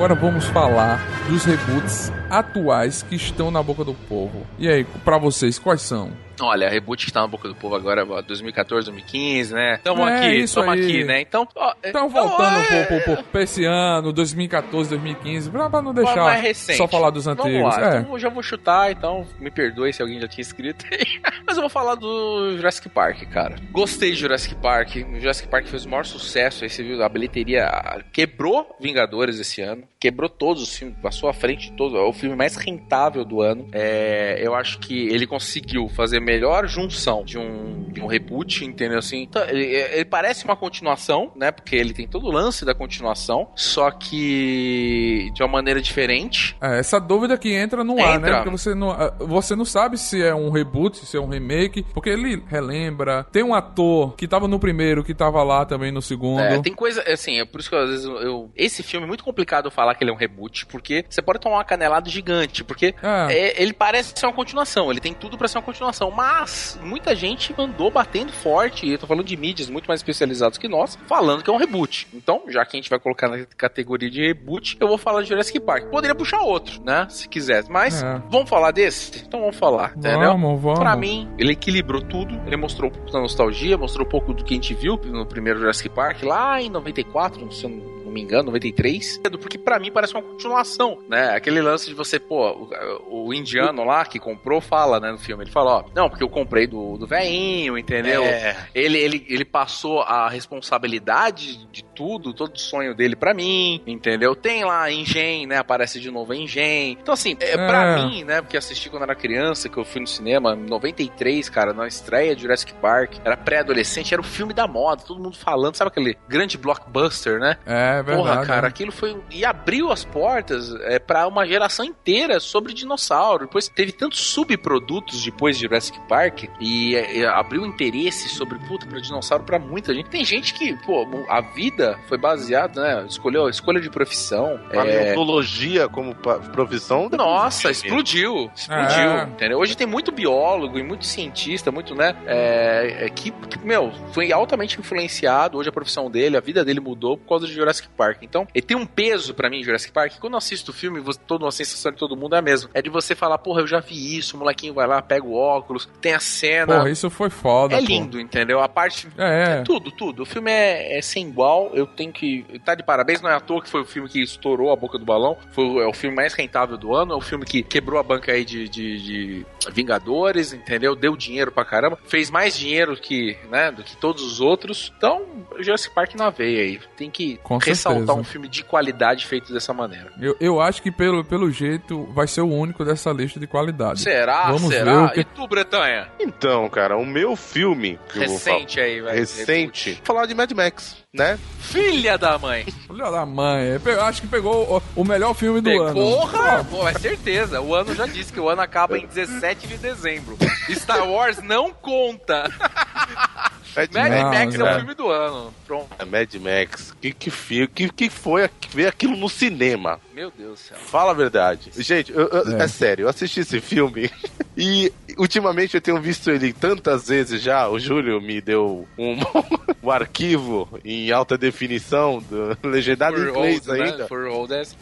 agora vamos falar dos reboots atuais que estão na boca do povo. E aí, para vocês, quais são? Olha, a reboot que tá na boca do povo agora, ó, 2014, 2015, né? Tamo É, aqui, tamo aí. aqui, né? Então, ó, Então, voltando é- um pouco, pouco pra esse ano, 2014, 2015, pra, pra não mais deixar recente. só falar dos Vamos antigos. lá, É. então já vou chutar, então me perdoe se alguém já tinha escrito aí. (laughs) Mas eu vou falar do Jurassic Park, cara. Gostei de Jurassic Park. O Jurassic Park fez o maior sucesso. Aí você viu, a bilheteria quebrou Vingadores esse ano. Quebrou todos os filmes, passou à frente de todos. É o filme mais rentável do ano. É, eu acho que ele conseguiu fazer a melhor junção de um, de um reboot, entendeu? Assim, Então, ele, ele parece uma continuação, né? Porque ele tem todo o lance da continuação, só que de uma maneira diferente. É, essa dúvida que entra no ar, né? Entra. Porque você não, ah, você não sabe se é um reboot, se é um remake, porque ele relembra. Tem um ator que tava no primeiro, que tava lá também no segundo. É, tem coisa, assim, é por isso que às vezes eu, Esse filme é muito complicado eu falar que ele é um reboot, porque você pode tomar uma canelada gigante, porque É. é, ele parece ser uma continuação, ele tem tudo pra ser uma continuação, mas muita gente andou batendo forte, e eu tô falando de mídias muito mais especializadas que nós, falando que é um reboot. Então, já que a gente vai colocar na categoria de reboot, eu vou falar de Jurassic Park. Poderia puxar outro, né, se quisesse, mas É. vamos falar desse? Então vamos falar, entendeu? Vamos, vamos. Pra mim, ele equilibrou tudo. Ele mostrou um pouco da nostalgia, mostrou um pouco do que a gente viu no primeiro Jurassic Park, lá em 94, se eu não me engano, 93. Porque pra mim parece uma continuação, né? Aquele lance de você, pô, o, o indiano lá que comprou fala, né, no filme. Ele fala, ó, não, porque eu comprei do, do veinho, entendeu? É. Ele, ele, ele passou a responsabilidade de tudo, todo o sonho dele pra mim, entendeu? Tem lá a Engen, né? Aparece de novo a Engen. Então, assim, é, pra É. mim, né? Porque assisti quando era criança, que eu fui no cinema, em 93, cara, na estreia de Jurassic Park. Era pré-adolescente, era o filme da moda, todo mundo falando, sabe aquele grande blockbuster, né? É verdade. Porra, cara, né? aquilo foi. E abriu as portas é, para uma geração inteira sobre dinossauro. Depois teve tantos subprodutos depois de Jurassic Park e, é, e abriu interesse sobre puta pra dinossauro pra muita gente. Tem gente que, pô, a vida foi baseada, né? Escolheu escolha de profissão. é, Paleontologia como profissão. nossa, explodiu. Explodiu. É. Entendeu? Hoje tem muito biólogo e muito cientista, muito, né? É, é, que, que, meu, foi altamente influenciado. Hoje a profissão dele, a vida dele mudou por causa de Jurassic Park. Então, ele tem um peso pra mim, Jurassic Park. Quando eu assisto o filme, você, toda a sensação de todo mundo é a mesma. É de você falar, porra, eu já vi isso. O molequinho vai lá, pega o óculos, tem a cena. Porra, isso foi foda. é pô. lindo, entendeu? A parte É. é tudo, tudo. O filme é, é sem igual. Eu tenho que. Tá de parabéns, não é à toa que foi o filme que estourou a boca do balão. Foi é o filme mais rentável do ano. É o filme que quebrou a banca aí de, de, de Vingadores, entendeu? Deu dinheiro pra caramba. Fez mais dinheiro que, né, do que todos os outros. Então, Jurassic Park na veia aí. Tem que Com ressaltar um filme de qualidade feito dessa maneira. Eu, eu acho que pelo, pelo jeito vai ser o único dessa lista de qualidade. Será? Vamos Será? ver que- E tu, Bretanha? Então, cara, o meu filme que eu vou falar, Recente aí, vai. recente, vou falar de Mad Max, né? Filha da mãe. Olha da mãe, pe- acho que pegou o, o melhor filme do ano. Porra! Pô, é certeza. O ano já disse que o ano acaba em 17 de dezembro. Star Wars não conta. (laughs) Mad Mad Não, Max é o cara. filme do ano. Pronto. É, Mad Max, que que, que, que foi ver aquilo no cinema? Meu Deus do céu. Fala a verdade. Gente, eu- eu- É. é. sério, eu assisti esse filme (laughs) e ultimamente eu tenho visto ele tantas vezes já. O Júlio me deu um, (laughs) um arquivo em alta definição, do, (laughs) legendado em inglês old, ainda. Né? For old as.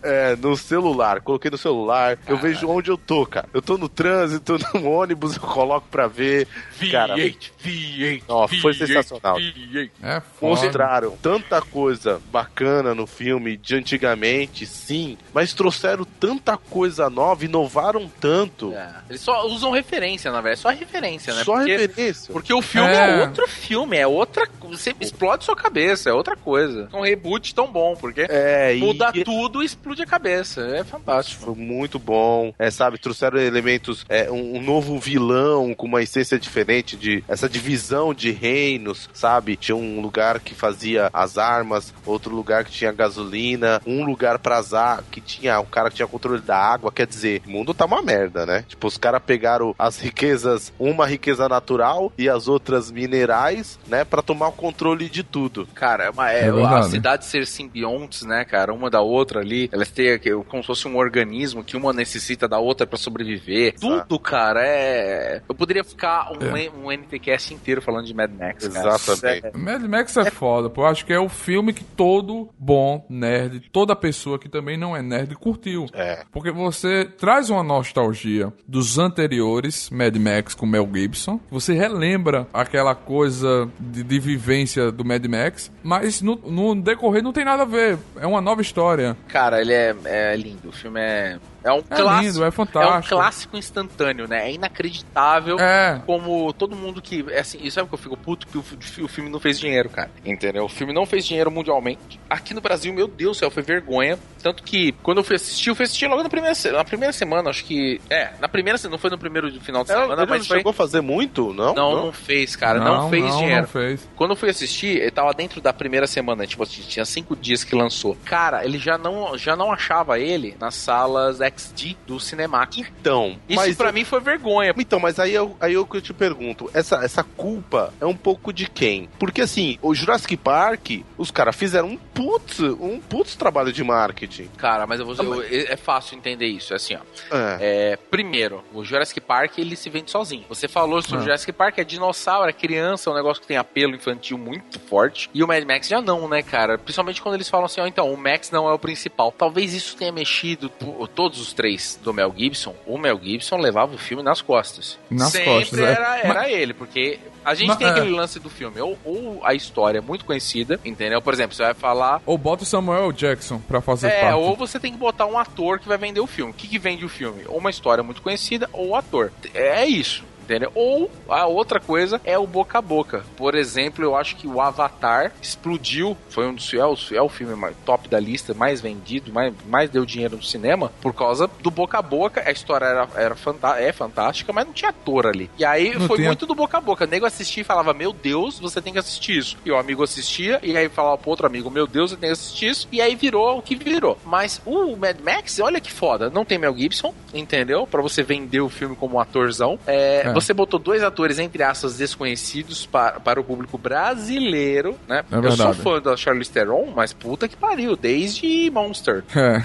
É, no celular. Coloquei no celular. Eu Caralho. vejo onde eu tô, cara. Eu tô no trânsito, no ônibus, eu coloco pra ver. Cara, V8, V8. Ó, foi V8, sensacional. V8. É foda. Mostraram tanta coisa bacana no filme de antigamente, sim, mas trouxeram tanta coisa nova, inovaram tanto. É. Eles só usam referência, na verdade. Só referência, né? Só porque, referência. porque o filme é. É. outro filme, é outra. Você explode sua cabeça, é outra coisa. É um reboot tão bom, porque É, e muda tudo e explode a cabeça. É fantástico. foi muito bom. É, sabe, trouxeram elementos, é, um, um novo vilão com uma essência diferente de essa divisão de reinos, sabe? Tinha um lugar que fazia as armas, outro lugar que tinha gasolina, um lugar pra azar que tinha o cara que tinha controle da água. Quer dizer, o mundo tá uma merda, né? Tipo, os caras pegaram as riquezas, uma riqueza natural e as outras minerais, né, Pra tomar o controle de tudo. Cara, uma, é, É a cidade ser simbiontes, né, cara, uma da outra ali, elas têm como se fosse um organismo que uma necessita da outra pra sobreviver. Tudo, cara, é. Eu poderia ficar um, É. um NTCast inteiro falando de Mad Max. cara. Exatamente. É, Mad Max é foda, pô. Eu acho que é o filme que todo bom nerd, toda pessoa que também não é nerd, curtiu. É. Porque você traz uma nostalgia dos anteriores Mad Max com Mel Gibson. Você relembra aquela coisa de, de vivência do Mad Max, mas no, no decorrer não tem nada a ver. É uma nova história. Cara, ele é, é lindo. O filme é. É um É clássico. lindo, é É um fantástico. clássico instantâneo, né? É inacreditável. É. Como todo mundo que. É assim, e sabe que eu fico puto? Que o, o filme não fez dinheiro, cara. Entendeu? O filme não fez dinheiro mundialmente. Aqui no Brasil, meu Deus do céu, foi vergonha. Tanto que quando eu fui assistir, eu fui assistir logo na primeira, na primeira semana, acho que. É, na primeira semana, não foi no primeiro final de Ela, semana, ele não mas foi. chegou a fazer muito, não? Não, não fez, cara. Não, fez não, dinheiro. Não fez. Quando eu fui assistir, ele tava dentro da primeira semana, tipo, assim, tinha cinco dias que lançou. Cara, ele já não, já não achava ele nas salas XD do Cinemark. Então, Isso mas pra mim foi vergonha. Então, mas aí eu, aí eu que eu te pergunto, essa, essa culpa é um pouco de quem? Porque assim, o Jurassic Park, os caras fizeram um putz, um putz trabalho de marketing. Cara, mas eu vou eu- é fácil entender isso. É assim, ó. É. É, primeiro, o Jurassic Park ele se vende sozinho. Você falou sobre o Ah. Jurassic Park, é dinossauro, é criança, é um negócio que tem apelo infantil muito forte. E o Mad Max já não, né, cara? Principalmente quando eles falam assim, ó, então, o Max não é o principal. Talvez isso tenha mexido todos os três do Mel Gibson. O Mel Gibson levava o filme nas costas. Nas Sempre costas, é. era, era ele, porque a gente Mas- tem é. aquele lance do filme, ou, ou a história é muito conhecida, entendeu? Por exemplo, você vai falar Ou bota o Samuel Jackson pra fazer é, parte. ou você tem que botar um ator que vai vender o filme. O que, que vende o filme? Ou uma história muito conhecida, ou o ator. É isso. Entendeu? Ou a outra coisa é o boca a boca. Por exemplo, eu acho que o Avatar explodiu. Foi um dos é o, é o filme mais- top da lista, mais vendido, mais, mais deu dinheiro no cinema, por causa do boca a boca. A história era, era fantá- é fantástica, mas não tinha ator ali. E aí Não foi muito do boca a boca. O nego assistia e falava: Meu Deus, você tem que assistir isso. E o amigo assistia, e aí falava pro outro amigo: Meu Deus, você tem que assistir isso. E aí virou o que virou. Mas o Mad Max, olha que foda. Não tem Mel Gibson, entendeu? Pra você vender o filme como um atorzão. É, É. Você botou dois atores, entre aspas, desconhecidos para, para o público brasileiro, né? É Eu sou fã da Charlize Theron, mas puta que pariu, desde Monster. (laughs) É.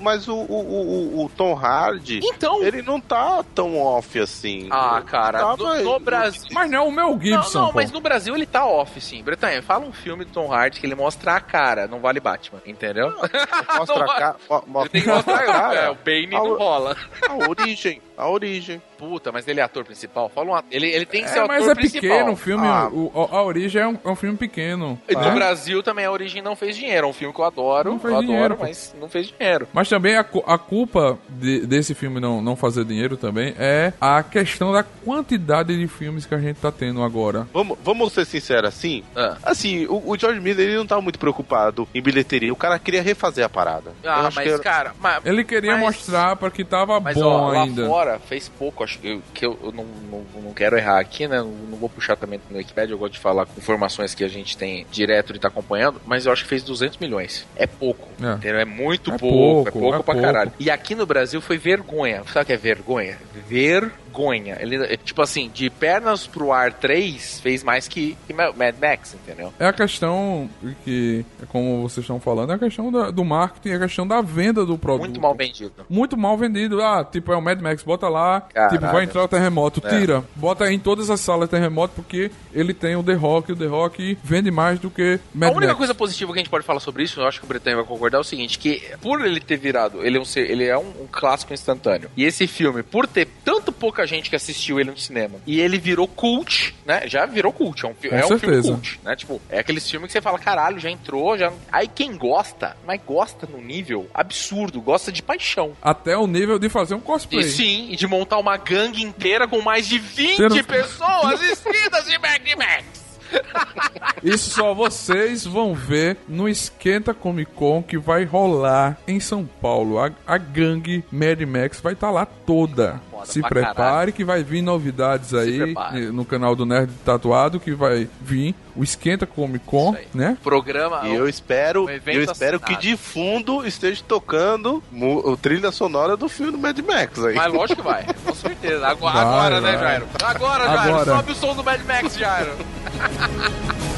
Mas o, o, o, o Tom Hardy, Então. ele não tá tão off assim. Ah, cara, tava- no, no Brasil. Mas não, o Mel Gibson, não, não, mas no Brasil ele tá off, sim. Bretanha, fala um filme do Tom Hardy que ele mostra a cara, não vale Batman, entendeu? Mostra a (laughs) cara. Mostra tem que mostrar a cara. é, o Bane A não o- rola. A origem. A origem. Puta, mas ele é ator principal? Fala um ator. Ele, ele tem que ser É, o mas ator é principal. pequeno o filme. Ah. o- a, a origem é um, é um filme pequeno. E no né? Brasil também a Origem não fez dinheiro. É um filme que eu adoro, Não fez eu dinheiro, adoro, pô. mas não fez dinheiro. Mas também a, a culpa de- desse filme não, não fazer dinheiro também é a questão da quantidade de filmes que a gente tá tendo agora. Vamos, vamos ser sinceros assim? Ah. Assim, o, o George Miller ele não tá muito preocupado em bilheteria. O cara queria refazer a parada. Eu Ah, acho mas, que era- cara, mas, Ele queria Mas- mostrar para que tava mas bom ó, lá ainda. fora fez pouco, acho que eu, que eu, eu não, não, não quero errar aqui, né? Não, não vou puxar também no Wikipedia, eu gosto de falar com informações que a gente tem direto e tá acompanhando, mas eu acho que fez 200 milhões. É pouco, É. entendeu? É muito É pouco, é pouco, pouco é pra pouco. caralho. E aqui no Brasil foi vergonha. Sabe o que é vergonha? Vergonha. Ele, é, tipo assim, de pernas pro ar 3 fez mais que, que Mad Max, entendeu? É a questão que, como vocês estão falando, é a questão da- do marketing, é a questão da venda do produto. Muito mal vendido. Muito mal vendido. Ah, tipo, é o Mad Max, bota lá, Caralho. tipo, vai entrar o terremoto, É. tira. Bota em todas as salas terremoto, porque ele tem o The Rock, o The Rock vende mais do que Mad a única Max. coisa positiva que a gente pode falar sobre isso, eu acho que o Bretanha vai concordar, é o seguinte, que por ele ter virado, ele é um, ele é um, um clássico instantâneo. E esse filme, por ter tanto pouca gente que assistiu ele no cinema, e ele virou cult, né? Já virou cult, é um, é um filme cult, né? Tipo, é aqueles filmes que você fala, caralho, já entrou, já... Aí quem gosta, mas gosta no nível absurdo, gosta de paixão. Até o nível de fazer um cosplay. E sim, e de montar uma gangue inteira com mais de 20 Ter- pessoas vestidas de Mad Max. (laughs) Isso só vocês vão ver no Esquenta Comic Con que vai rolar em São Paulo. A, a gangue Mad Max vai estar lá toda. Foda Se pra prepare caralho. que vai vir novidades aí no canal do Nerd Tatuado que vai vir o Esquenta Comic Con, né? Programa... E eu espero, um eu espero que assinado. de fundo esteja tocando o trilha sonora do filme do Mad Max aí. Mas (laughs) lógico que vai, com certeza. Agora, Vai, agora né, vai. Jairo? Agora, Jairo. Agora. Sobe o som do Mad Max, Jairo. (laughs)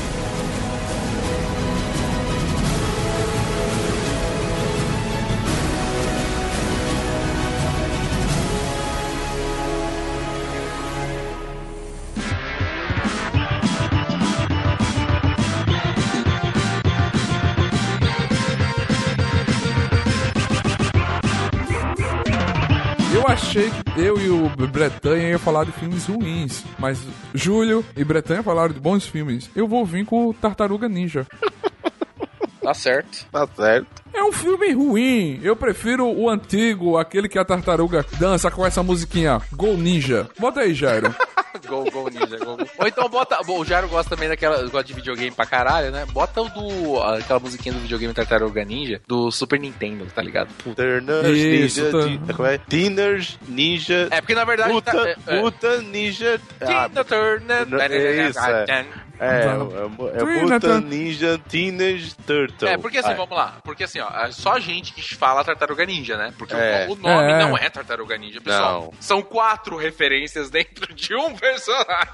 achei que eu e o Bretanha ia falar de filmes ruins, mas Júlio e Bretanha falaram de bons filmes. Eu vou vir com o Tartaruga Ninja. (laughs) Tá certo. Tá certo. É um filme ruim. Eu prefiro o antigo, aquele que a tartaruga dança com essa musiquinha. Go Ninja. Bota aí, Jairo. (laughs) (laughs) Gol, gol, ninja, gol, gol. Ou então bota. Bom, o Jairo gosta também daquela. Gosta de videogame pra caralho, né? Bota o do. aquela musiquinha do videogame Tartaruga Ninja do Super Nintendo, tá ligado? Puta. Ninja. tá. Ti- Como é? Teenage Ninja. É porque na verdade. Puta, tá, é, é. puta Ninja. Ah, Tina Turner. não- é isso, é. É, é, é, Teenage- Puta Ninja Teenage Turtle. É, porque assim, Ah, vamos lá. Porque assim, ó, é só gente que fala Tartaruga Ninja, né? Porque É. o, o nome É. não é Tartaruga Ninja, pessoal. Não. São quatro referências dentro de um personagem.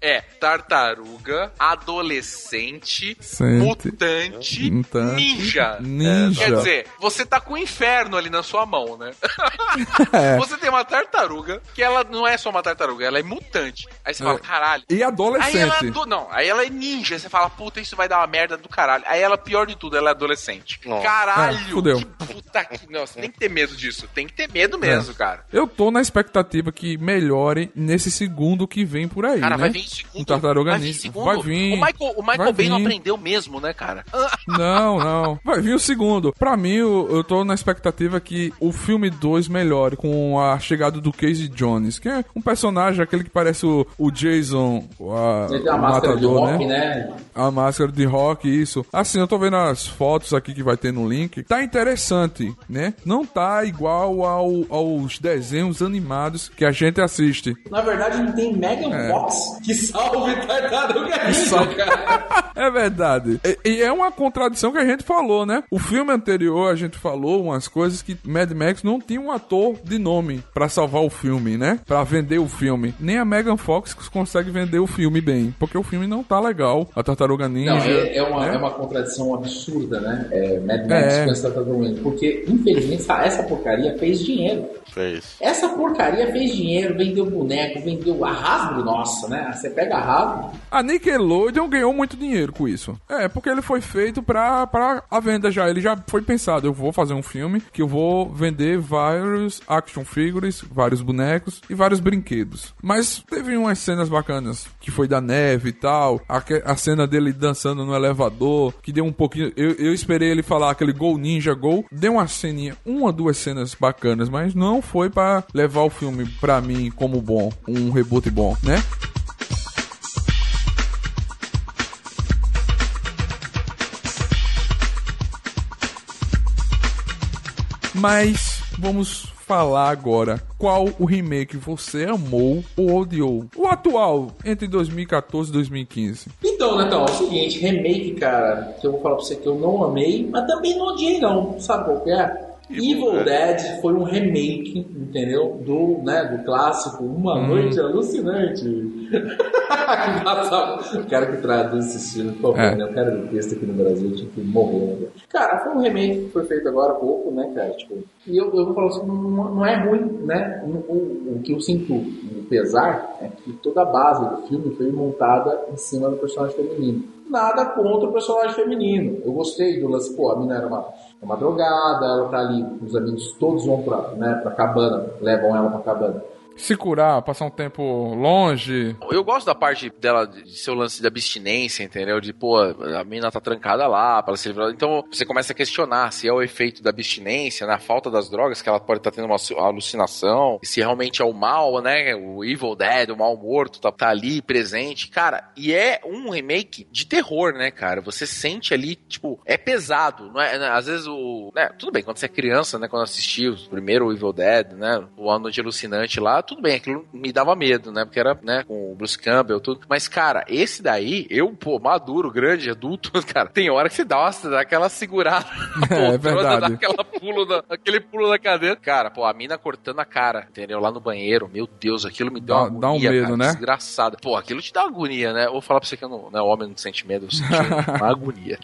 É tartaruga, adolescente, Sente. mutante, Mutante, ninja. ninja. Quer dizer, você tá com o inferno ali na sua mão, né? (laughs) É. Você tem uma tartaruga, que ela não é só uma tartaruga, ela é mutante. Aí você fala, É. caralho. E Aí ela, adolescente. é do- não, aí ela é ninja. Você fala, puta, isso vai dar uma merda do caralho. Aí ela, pior de tudo, ela é adolescente. Nossa. Caralho! É, fudeu. Que puta que. Não, você tem que ter medo disso. Tem que ter medo mesmo, cara. Eu tô na expectativa que melhore nesse segundo que vem por aí, Cara, né? vai vir segundo. Um Tartaruga vai vir Ninja. segundo. Vai vir. O Michael, o Michael Bay não aprendeu mesmo, né, cara? (laughs) Não, não. Vai vir o segundo. Pra mim, eu, eu tô na expectativa que o filme 2 melhore com a chegada do Casey Jones, que é um personagem, aquele que parece o, o Jason, a, Ele tem uma o de matador, rock, né? né? A máscara de rock, isso. Assim, eu tô vendo as fotos aqui que vai ter no link. Tá interessante, né? Não tá igual ao, aos desenhos animados que a gente assiste. Na verdade, não tem Megan É. Fox que salve (laughs) Tartaruga Ninja, salve. cara. (laughs) É verdade. E, e é uma contradição que a gente falou, né? O filme anterior a gente falou umas coisas que Mad Max não tinha um ator de nome pra salvar o filme, né? Pra vender o filme. Nem a Megan Fox consegue vender o filme bem, porque o filme não tá legal. A Tartaruga Ninja. Não, é, é uma, né? é uma contradição absurda, né? É, Mad Max É. com essa Tartaruga Ninja. Porque, infelizmente, essa, essa porcaria fez dinheiro. Fez. Essa porcaria fez dinheiro, vendeu boneco, vendeu a Hasbro, nossa, né? Você pega a Hasbro, A Nickelodeon ganhou muito dinheiro com isso. É, porque ele foi feito pra, pra a venda já. Ele já foi pensado, eu vou fazer um filme que eu vou vender vários action figures, vários bonecos e vários brinquedos. Mas teve umas cenas bacanas, que foi da neve e tal. A, a cena dele dançando no elevador, que deu um pouquinho... Eu, eu esperei ele falar aquele Gol Ninja Gol. Deu uma ceninha, uma, duas cenas bacanas, mas não foi pra levar o filme pra mim como bom. Um reboot bom, né? Mas vamos falar agora qual o remake você amou ou odiou. O atual, entre 2014 e 2015. Então, Netão, é o seguinte, remake, cara, que eu vou falar pra você que eu não amei, mas também não odiei não, sabe qual que é? Evil Dead foi um remake, entendeu? Do, né, do clássico Uma Noite Alucinante. (laughs) O cara que traduz esse filme, por favor, É. né? O cara do texto aqui no Brasil tinha que morrer. Né? Cara, foi um remake que foi feito agora há pouco, né, cara? Tipo, e eu, eu vou falar assim, não, não é ruim, né? O, o- o que eu sinto um pesar é que toda a base do filme foi montada em cima do personagem feminino. Nada contra o personagem feminino. Eu gostei do lance, pô, a mina era uma, uma drogada, ela tá ali, os amigos todos vão pra, né, pra cabana, levam ela pra cabana. Se curar, passar um tempo longe. Eu gosto da parte dela de ser o lance da abstinência, entendeu? De, pô, a mina tá trancada lá para se livrar. Então você começa a questionar se é o efeito da abstinência, na falta das drogas, que ela pode estar tendo uma alucinação, se realmente é o mal, né? O Evil Dead, o mal morto, tá, tá ali presente. Cara, e é um remake de terror, né, cara? Você sente ali, tipo, é pesado, não é? Às vezes o. Né, tudo bem, quando você é criança, né? Quando assistiu o primeiro Evil Dead, né? O A Noite Alucinante lá, tudo bem, aquilo me dava medo, né? Porque era, né, com o Bruce Campbell, tudo. Mas, cara, esse daí, eu, pô, maduro, grande, adulto, (laughs) cara, tem hora que você dá, uma, dá aquela segurada. (laughs) na É poltrona, verdade. Dá aquela pulo da, aquele pulo da cadeira. Cara, pô, a mina cortando a cara, entendeu? Lá no banheiro, meu Deus, aquilo me deu Dá- uma dá um agonia, medo, cara, né? Desgraçado. Pô, aquilo te dá agonia, né? Eu vou falar pra você que eu não, né, homem não sente medo, eu senti (laughs) uma agonia.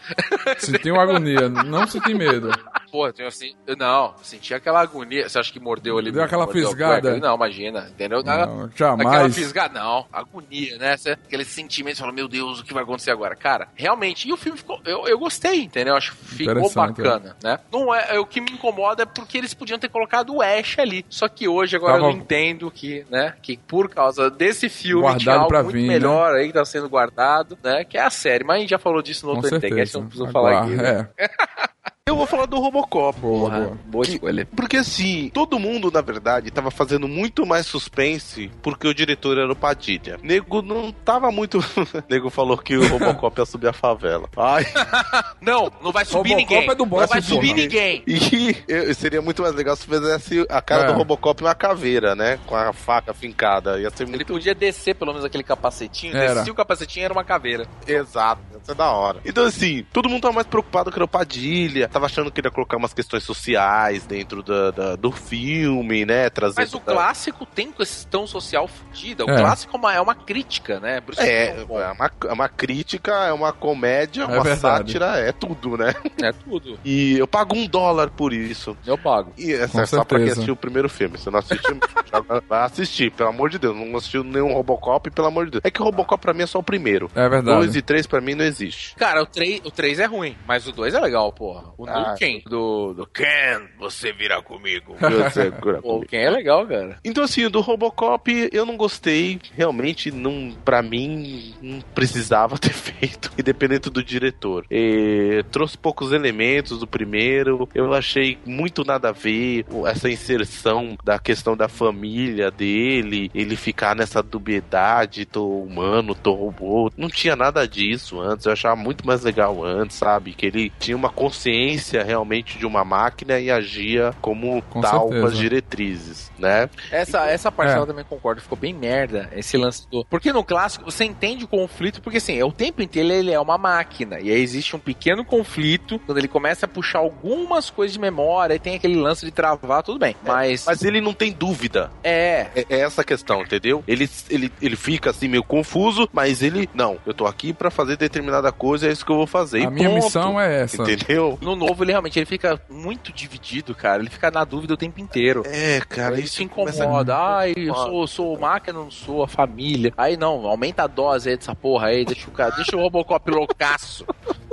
Sentiu agonia, não senti medo. Pô, eu, assim, não, eu senti aquela agonia. Você acha que mordeu ali? Deu aquela fisgada? Não, imagina, entendeu? Não, Aquela jamais. fisgada, não, agonia, né? Você- Aquele sentimento, você fala, meu Deus, o que vai acontecer agora? Cara, realmente, e o filme ficou, eu, eu gostei, entendeu? Acho que ficou Interessante, bacana, né? Não é, é, o que me incomoda é porque eles podiam ter colocado o Ash ali. Só que hoje, agora Tava- eu entendo que, né, que por causa desse filme Guardado tinha muito vir, melhor aí que tá sendo guardado, né? Que é a série. Mas a gente já falou disso no Com outro certeza. não precisa falar aqui. né? É, (laughs) Eu vou falar do Robocop. boa, Porra, boa. boa escolha. Porque assim, todo mundo, na verdade, tava fazendo muito mais suspense porque o diretor era o Padilha. Nego não tava muito. (laughs) Nego falou que o Robocop ia subir a favela. Ai. (laughs) Não, não vai subir Robocop ninguém. é do não vai subir porra. ninguém. E eu- seria muito mais legal se fizesse a cara É. do Robocop uma caveira, né? Com a faca fincada. Ia ser Ele muito podia descer pelo menos aquele capacetinho. Era. Descia o capacetinho era uma caveira. exato. Ia ser da hora. Então, assim, todo mundo tava mais preocupado que era o Padilha. Tava achando que ia colocar umas questões sociais dentro da, da- do filme, né? Trazer. Mas o toda- clássico tem questão social fodida. O É. clássico é uma, é uma crítica, né? É, é uma, é uma crítica, é uma comédia, uma verdade. sátira, é tudo, né? é tudo. (laughs) E eu pago um dólar por isso. Eu pago. E essa Com é só pra quem assistiu o primeiro filme. Se não assistiu, (laughs) vai assistir, pelo amor de Deus. Não assistiu nenhum Robocop, pelo amor de Deus. É que o Robocop pra mim é só o primeiro. É verdade. Dois e três pra mim não existe. Cara, o 3, o 3 é ruim, mas o 2 é legal, porra. O Ah, do Ken. Do, do Ken, você virá comigo. (laughs) Segura Pô, o comigo. Ken é legal, cara. Então, assim, do Robocop eu não gostei. Realmente, não, pra mim, não precisava (laughs) ter feito, independente do diretor. Eh, trouxe poucos elementos do primeiro. Eu achei muito nada a ver o- essa inserção da questão da família dele, ele ficar nessa dubiedade, tô humano, tô robô. Não tinha nada disso antes. Eu achava muito mais legal antes, sabe? Que ele tinha uma consciência realmente de uma máquina e agia como Com tal com as diretrizes, né? Essa, essa parte É. eu também concordo, ficou bem merda esse lance do. Porque no clássico você entende o conflito, porque assim, é o tempo inteiro ele é uma máquina. E aí existe um pequeno conflito quando ele começa a puxar algumas coisas de memória e tem aquele lance de travar, tudo bem. Mas. Mas ele não tem dúvida. É. É, é essa a questão, entendeu? Ele, ele, ele fica assim meio confuso, mas ele, não, eu tô aqui pra fazer determinada coisa, é isso que eu vou fazer. A e minha ponto. missão é essa. Entendeu? No novo, ele realmente ele fica muito dividido, cara. Ele fica na dúvida o tempo inteiro. É, cara, isso isso incomoda. Ai, eu sou, sou máquina, não sou a família. Aí não, aumenta a dose aí dessa porra aí, deixa o cara, deixa o Robocop loucaço.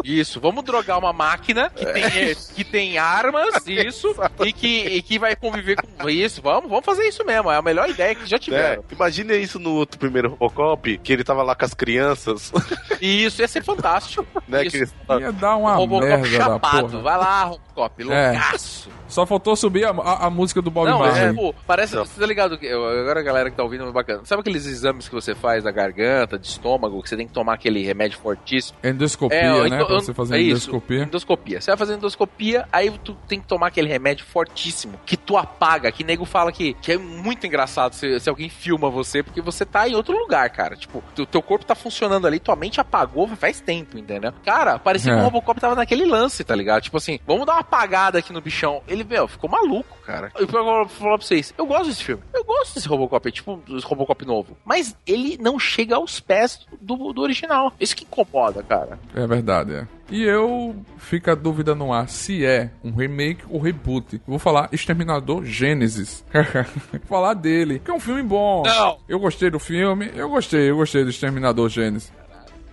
Isso, vamos drogar uma máquina que tem, que tem armas, (laughs) isso, e que, e que vai conviver com isso. Vamos, vamos fazer isso mesmo. É a melhor ideia que já É, tiveram. imagina isso no outro primeiro Robocop, que ele tava lá com as crianças, E (laughs) isso ia ser fantástico. né? Isso. Que eles- Ia dar uma Robocop merda da chapado. porra. Vai lá, Robocop, É. Só faltou subir a, a- a música do Bob Não, é, Marley. tipo, parece. Não. Você tá ligado? que- eu- Agora a galera que tá ouvindo é bacana. Sabe aqueles exames que você faz da garganta, de estômago, que você tem que tomar aquele remédio fortíssimo? Endoscopia, É, né? endo- Pra você fazer é isso, endoscopia. Endoscopia. Você vai fazer endoscopia, aí tu tem que tomar aquele remédio fortíssimo, que tu apaga, que nego fala que, que é muito engraçado se, se alguém filma você, porque você tá em outro lugar, cara. Tipo, o teu corpo tá funcionando ali, tua mente apagou faz tempo, entendeu? Cara, parecia É. que o Robocop tava naquele lance, tá ligado? Tipo assim, vamos dar uma apagada aqui no bichão. Ele, meu, ficou maluco, cara. Eu vou falar pra vocês, eu gosto desse filme. Eu gosto desse Robocop, tipo, esse Robocop novo. Mas ele não chega aos pés do, do original. Isso que incomoda, cara. É verdade, é. E eu fica a dúvida no ar se é um remake ou reboot. Vou falar Exterminador Gênesis. Vou (laughs) falar dele, que é um filme bom. Não. Eu gostei do filme, eu gostei, eu gostei do Exterminador Gênesis.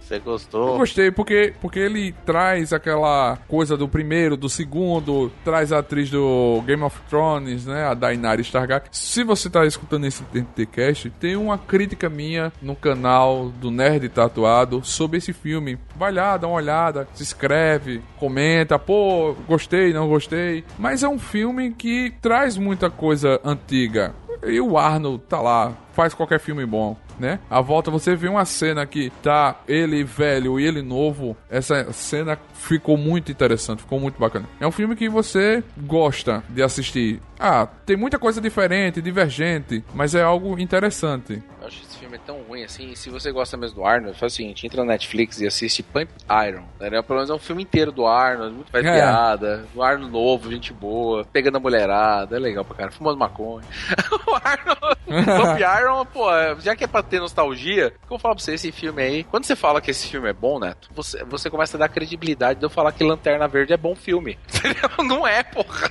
Você Eu gostou? gostei porque, porque ele traz aquela coisa do primeiro, do segundo, traz a atriz do Game of Thrones, né? A Daenerys Targaryen. Se você tá escutando esse TNT-cast, tem uma crítica minha no canal do Nerd Tatuado sobre esse filme. Vai lá, dá uma olhada, se inscreve, comenta, pô, gostei, não gostei. Mas é um filme que traz muita coisa antiga. E o Arnold tá lá, faz qualquer filme bom, né? A volta você vê uma cena que tá ele velho e ele novo. Essa cena ficou muito interessante, ficou muito bacana. É um filme que você gosta de assistir. Ah, tem muita coisa diferente, divergente, mas é algo interessante. Acho filme é tão ruim assim. Se você gosta mesmo do Arnold, faz o seguinte: entra na Netflix e assiste Pump Iron. Entendeu? Pelo menos é um filme inteiro do Arnold, muito faz É. piada. Do Arnold novo, gente boa, pegando a mulherada, é legal pra cara, fumando maconha. (laughs) o Arnold, Pump Iron, pô, já que é pra ter nostalgia, que eu vou falar pra você, esse filme aí, quando você fala que esse filme é bom, Neto, você, você começa a dar credibilidade de eu falar que Lanterna Verde é bom filme. (laughs) Não é, porra.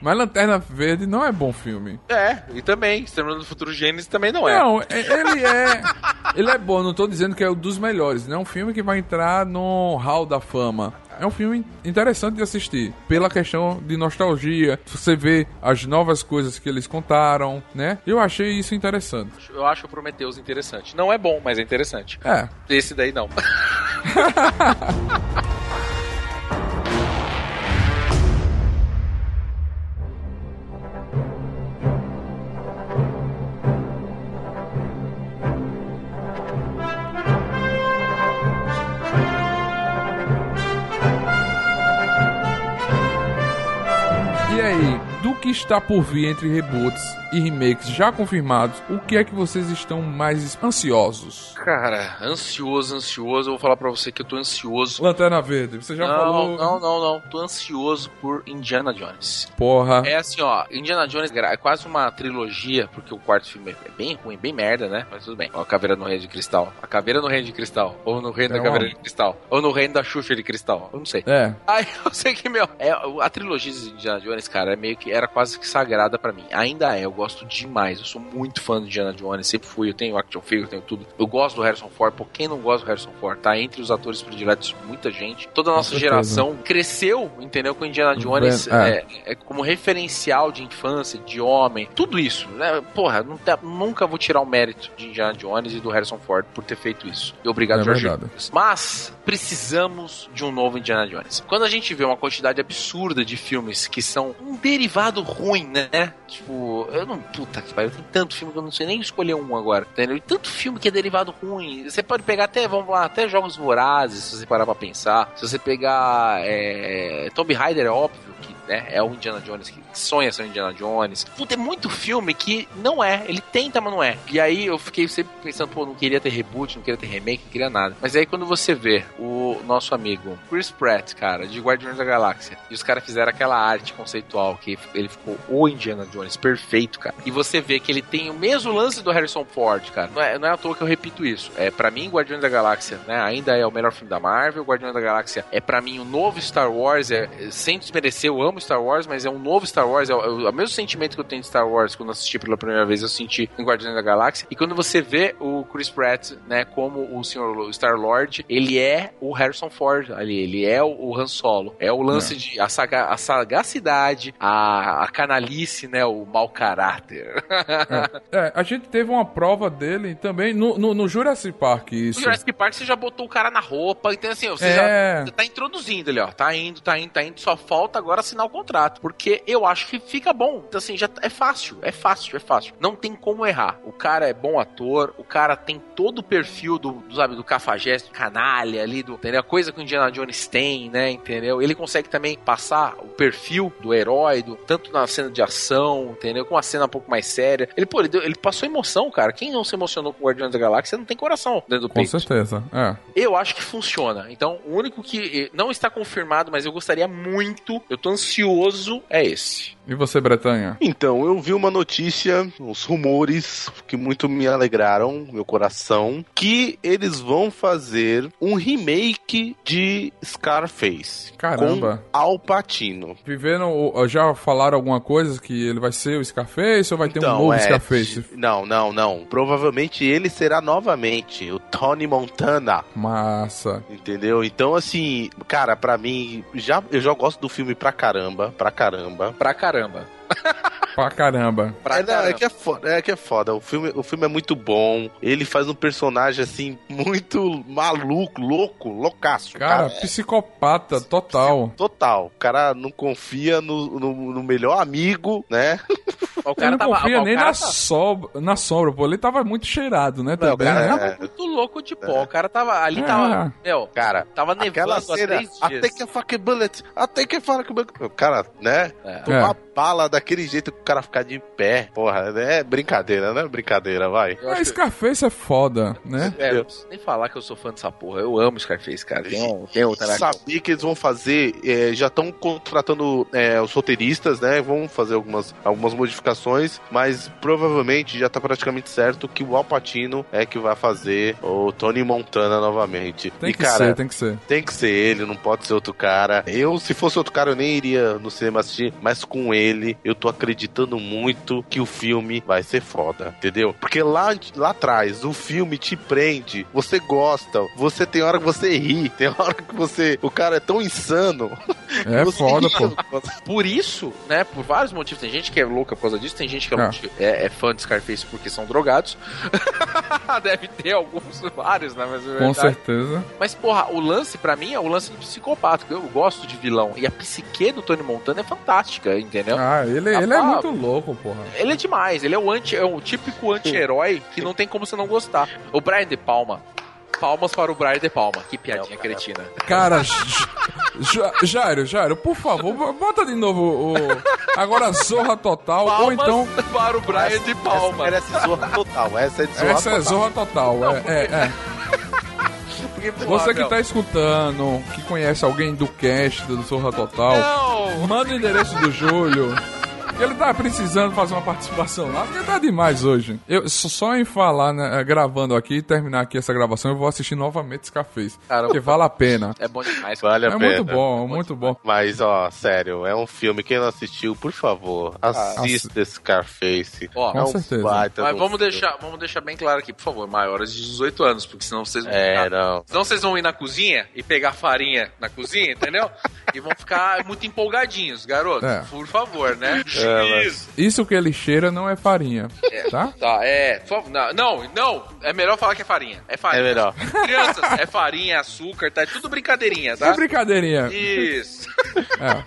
Mas Lanterna Verde não é bom filme. É, e também, Exterminador do Futuro Gênesis também não é. Não, é- ele é. Ele é bom, não tô dizendo que é um dos melhores. Não é um filme que vai entrar no hall da fama. É um filme interessante de assistir, pela questão de nostalgia. Você vê as novas coisas que eles contaram, né? Eu achei isso interessante. Eu acho o Prometheus interessante. Não é bom, mas é interessante. É, Esse daí não. (laughs) que está por vir entre reboots e remakes já confirmados, o que é que vocês estão mais ansiosos? Cara, ansioso, ansioso. Eu vou falar pra você que eu tô ansioso. Lanterna Verde, você já não, falou. não, não, não. Tô ansioso por Indiana Jones. Porra. É assim, ó, Indiana Jones é quase uma trilogia, porque o quarto filme é bem ruim, bem merda, né? Mas tudo bem. Ó, a Caveira no Reino de Cristal. A Caveira no Reino de Cristal. Ou no Reino É da uma- Caveira de Cristal. Ou no Reino da Xuxa de Cristal. Eu não sei. É, (laughs) Aí eu sei que, meu, é, a trilogia de Indiana Jones, cara, é meio que era quase que sagrada pra mim. Ainda é, eu gosto demais. Eu sou muito fã do Indiana Jones, sempre fui. Eu tenho action figure, eu tenho tudo. Eu gosto do Harrison Ford. Por quem não gosta do Harrison Ford? Tá entre os atores prediletos de muita gente. Toda a nossa geração cresceu, entendeu? Com Indiana Jones é. é, é como referencial de infância, de homem, tudo isso. Né? Porra, não tá- nunca vou tirar o mérito de Indiana Jones e do Harrison Ford por ter feito isso. E obrigado, É George. Lucas. Mas precisamos de um novo Indiana Jones. Quando a gente vê uma quantidade absurda de filmes que são um derivado ruim, né? Tipo, eu não. Puta que pariu, tem tanto filme que eu não sei nem escolher um agora, entendeu? E tanto filme que é derivado ruim. Você pode pegar até, vamos lá, até Jogos Vorazes, se você parar pra pensar. Se você pegar. É, Tomb Raider, é óbvio que né, é o Indiana Jones que sonha ser o Indiana Jones. Puta, é muito filme que não é. Ele tenta, mas não é. E aí eu fiquei sempre pensando, pô, não queria ter reboot, não queria ter remake, não queria nada. Mas aí quando você vê o nosso amigo Chris Pratt, cara, de Guardiões da Galáxia, e os caras fizeram aquela arte conceitual que ele ficou o Indiana Jones perfeito, cara. E você vê que ele tem o mesmo lance do Harrison Ford, cara. Não é, não é à toa que eu repito isso. É, para mim, Guardiões da Galáxia, né, ainda é o melhor filme da Marvel. Guardiões da Galáxia é para mim o novo Star Wars. É, sem desmerecer, eu amo Star Wars, mas é um novo Star Wars. É o, é o mesmo sentimento que eu tenho de Star Wars quando assisti pela primeira vez, eu senti em Guardiões da Galáxia. E quando você vê o Chris Pratt, né, como o senhor Star Lord, ele é o Harrison Ford ali, ele é o, o Han Solo. É o lance de a, saga, a sagacidade, a, a canalice, né, o mau caráter. (laughs) é, a gente teve uma prova dele também no, no, no Jurassic Park, isso. No Jurassic Park você já botou o cara na roupa, então assim, você É. já você tá introduzindo ele, ó. Tá indo, tá indo, tá indo, só falta agora assinar o contrato. Porque eu acho que fica bom. Então, assim, já é fácil, é fácil, é fácil. Não tem como errar. O cara é bom ator, o cara tem todo o perfil do, do sabe, do cafajeste, canalha ali, do, entendeu? A coisa que o Indiana Jones tem, né, entendeu? Ele consegue também passar o perfil do herói, do, tanto na cena de ação, entendeu? Com uma cena um pouco mais séria. Ele, pô, ele, deu- ele passou emoção, cara. Quem não se emocionou com o Guardiões da Galáxia não tem coração dentro do Com peito. certeza, é. Eu acho que funciona. Então, o único que eh, não está confirmado, mas eu gostaria muito, eu tô ansioso, é esse. E você, Bretanha? Então, eu vi uma notícia, uns rumores que muito me alegraram, meu coração, que eles vão fazer um remake de Scarface. Caramba. Com Al Pacino. Vivendo, o- já falaram alguma coisa que ele vai ser o Scarface ou vai ter um Então, novo é, Scarface? Não, não, não. Provavelmente ele será novamente o Tony Montana. Massa. Entendeu? Então, assim, cara, pra mim, já, eu já gosto do filme pra caramba, pra caramba. Pra caramba. (laughs) Pra caramba. Pra é, não, caramba. é que é foda, é que é foda. O filme, o filme é muito bom. Ele faz um personagem assim muito maluco, louco, loucaço. Cara, é psicopata total. total. O cara não confia no, no, no melhor amigo, né? O Ele não confia o nem cara na, tá- sombra, na sombra, pô. Ele tava muito cheirado, né, Não, também, cara, né? tava É. muito louco de pó. O cara tava. Ali É. tava. Meu, Cara, tava nevando aquela há cena, três dias. até que a fucking bullet, até que a fucking bullet. Cara, né? É. Tomar É. bala daquele jeito que o cara ficar de pé. Porra, é brincadeira, né? Brincadeira, vai. Eu A acho que- Scarface é foda, né? É, não preciso nem falar que eu sou fã dessa porra. Eu amo Scarface, cara. Tem um. Tem um também. Sabia que eles vão fazer, é, já estão contratando é, os roteiristas, né? Vão fazer algumas, algumas indicações, mas provavelmente já tá praticamente certo que o Alpatino é que vai fazer o Tony Montana novamente. Tem e, que cara, ser, tem que ser. tem que ser ele, não pode ser outro cara. Eu, se fosse outro cara, eu nem iria no cinema assistir, mas com ele, eu tô acreditando muito que o filme vai ser foda, entendeu? Porque lá, lá atrás, o filme te prende, você gosta, você tem hora que você ri, tem hora que você. O cara é tão insano. É (laughs) Você foda, ri. pô. Por isso, né, por vários motivos, tem gente que é louca por causa disso, tem gente que é, É. louca- é- é fã de Scarface porque são drogados. (laughs) Deve ter alguns, vários, né, mas é Com certeza. Mas, porra, o lance pra mim é o lance do psicopata. que Eu gosto de vilão. E a psique do Tony Montana é fantástica, entendeu? Ah, ele, Ah, ele é pá. muito louco, porra. Ele é demais, ele é o anti, é o típico anti-herói que não tem como você não gostar. O Brian De Palma. Palmas para o Brian De Palma. Que piadinha cretina. Cara, Jairo, Jairo, por favor, bota de novo o. Agora Zorra Total, ou Palmas então. para o Brian De Palma. Merece zorra total. Essa é de zorra Essa é total. Zorra Total, é, é, é. Porque, porra, Você que tá escutando, que conhece alguém do cast do Zorra Total, Não! manda o endereço do Júlio. Ele tá precisando fazer uma participação lá, porque tá demais hoje. Eu, só- em falar, né, gravando aqui e terminar aqui essa gravação, eu vou assistir novamente Scarface. Caramba. Porque vale a pena. É bom demais. Vale a É pena. muito bom, muito bom. Mas, ó, sério, é um filme. Quem não assistiu, por favor, assista Scarface. Ó, é um com certeza. baita Mas vamos filme. deixar, vamos deixar bem claro aqui, por favor, maiores de 18 anos, porque senão vocês vão É, ficar- não. Senão vocês vão ir na cozinha e pegar farinha na cozinha, entendeu? e vão ficar muito empolgadinhos, garoto. É. Por favor, né? É, Isso que ele cheira não é farinha, tá? Tá, é. Não, não, é melhor falar que é farinha. É farinha. É melhor. Crianças, é farinha, é açúcar, tá? É tudo brincadeirinha, É tá? brincadeirinha. Isso. (laughs) É.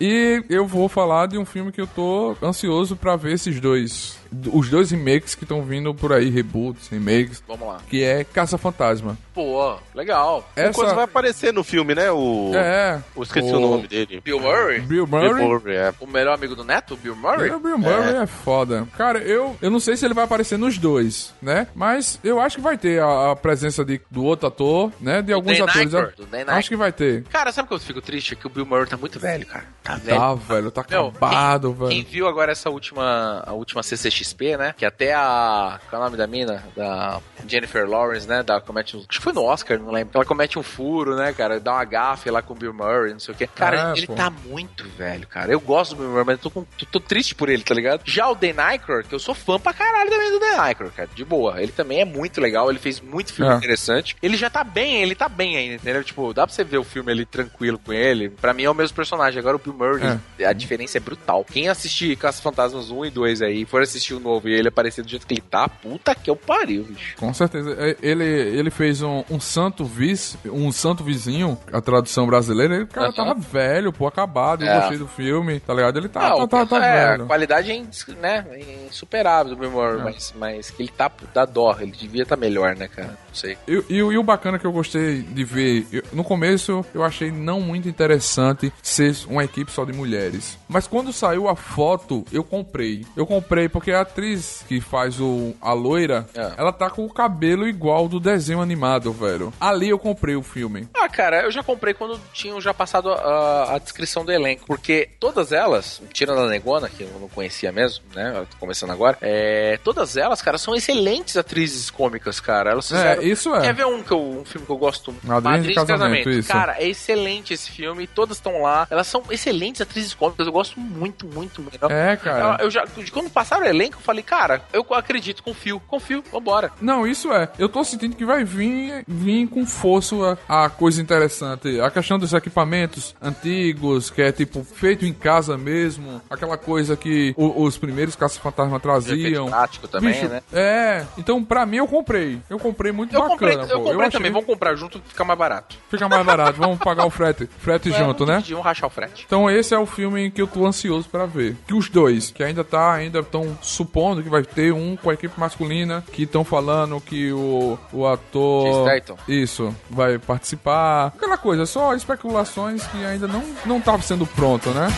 E eu vou falar de um filme que eu tô ansioso pra ver esses dois. Os dois remakes que estão vindo por aí, reboots, remakes, Vamos lá. que é Caça Fantasma. Pô, legal. Uma coisa Essa vai aparecer no filme, né? O. é Eu esqueci o, nome dele. Bill Murray, Bill Bill Murray. Murray, é. o melhor amigo do Neto, Bill Murray. O Bill Murray é. foda. Cara, eu, eu não sei se ele vai aparecer nos dois, né? Mas eu acho que vai ter a, a presença de, do outro ator, né? De alguns Dan atores. Do Dan acho que vai ter. Cara, sabe o que eu fico triste? É que o Bill Murray tá muito velho, cara. Tá velho. Tá, velho, tá Meu, acabado, quem, quem velho. viu agora essa última, a última CCXP, né? Que até a. Qual é o nome da mina? Da Jennifer Lawrence, né? Da, comete um, acho que foi no Oscar, não lembro. Ela comete um furo, né, cara? Dá uma gafe lá com o Bill Murray, não sei o quê. Cara, É, ele pô. tá muito velho, cara. Eu gosto do Bill Murray, mas eu tô, com- tô- tô triste por ele, tá ligado? Já o Dan Aykroyd, que eu sou fã pra caralho também do Dan Aykroyd, cara. De boa. Ele também é muito legal, ele fez muito filme É. interessante. Ele já tá bem, ele tá bem ainda, entendeu? Tipo, dá pra você ver o filme ali tranquilo com ele. Pra mim é o mesmo personagem. Agora o Bill Murray, a diferença é brutal. Quem assistir Caça Fantasmas 1 e 2 aí, for assistir o novo e ele aparecer do jeito que ele tá, puta que eu pariu, bicho. Com certeza. É, Ele, ele fez um, um santo vice, um santo vizinho, a tradução brasileira. Ele, cara, tava velho, pô, acabado. Eu É. gostei do filme, tá ligado? Ele tá, Não, tá, tá, tá é, velho. a qualidade é, né, insuperável do Bill É. mas, mas que ele tá, dá dó, ele devia estar melhor, né, cara? Não sei. E, e o- e o bacana que eu gostei de ver, eu- no começo eu achei não muito interessante ser uma equipe só de mulheres. Mas quando saiu a foto, eu comprei. Eu comprei porque a atriz que faz o, a loira, É. ela tá com o cabelo igual do desenho animado, velho. Ali eu comprei o filme. Ah, cara, eu já comprei quando tinham já passado a, a descrição do elenco. Porque todas elas, tirando a Negona, que eu não conhecia mesmo, né? eu tô Começando agora. É, todas elas, cara, são excelentes atrizes cômicas, cara. Elas fizeram. É, isso é. Quer ver um, que eu- um filme que eu gosto? Madrinha de Casamento, isso. Cara, é excelente esse filme. Todas estão lá. Elas são excelentes atrizes cômicas. Eu gosto muito, muito, muito. É, cara. Eu, eu já, quando passaram o elenco, eu falei, cara, eu acredito, confio, confio, vambora. Não, isso é. Eu tô sentindo que vai vir, vir com força a, a coisa interessante. A questão dos equipamentos antigos, que é tipo feito em casa mesmo. Aquela coisa que o- os primeiros caça-fantasma traziam. Prático também, Bicho, né? É, então pra mim eu comprei. Eu comprei muito Eu bacana, comprei, eu comprei achei- também. Vamos comprar junto, fica mais barato. Fica mais barato, vamos pagar o frete, frete junto, Vamos né? Vamos rachar o frete. Então esse é o filme que eu tô ansioso pra ver. Que os dois, que ainda tá, ainda estão supondo que vai ter um com a equipe masculina, que estão falando que o, o ator... Isso, vai participar. Aquela coisa, só especulações que ainda não, não tá sendo pronto, né?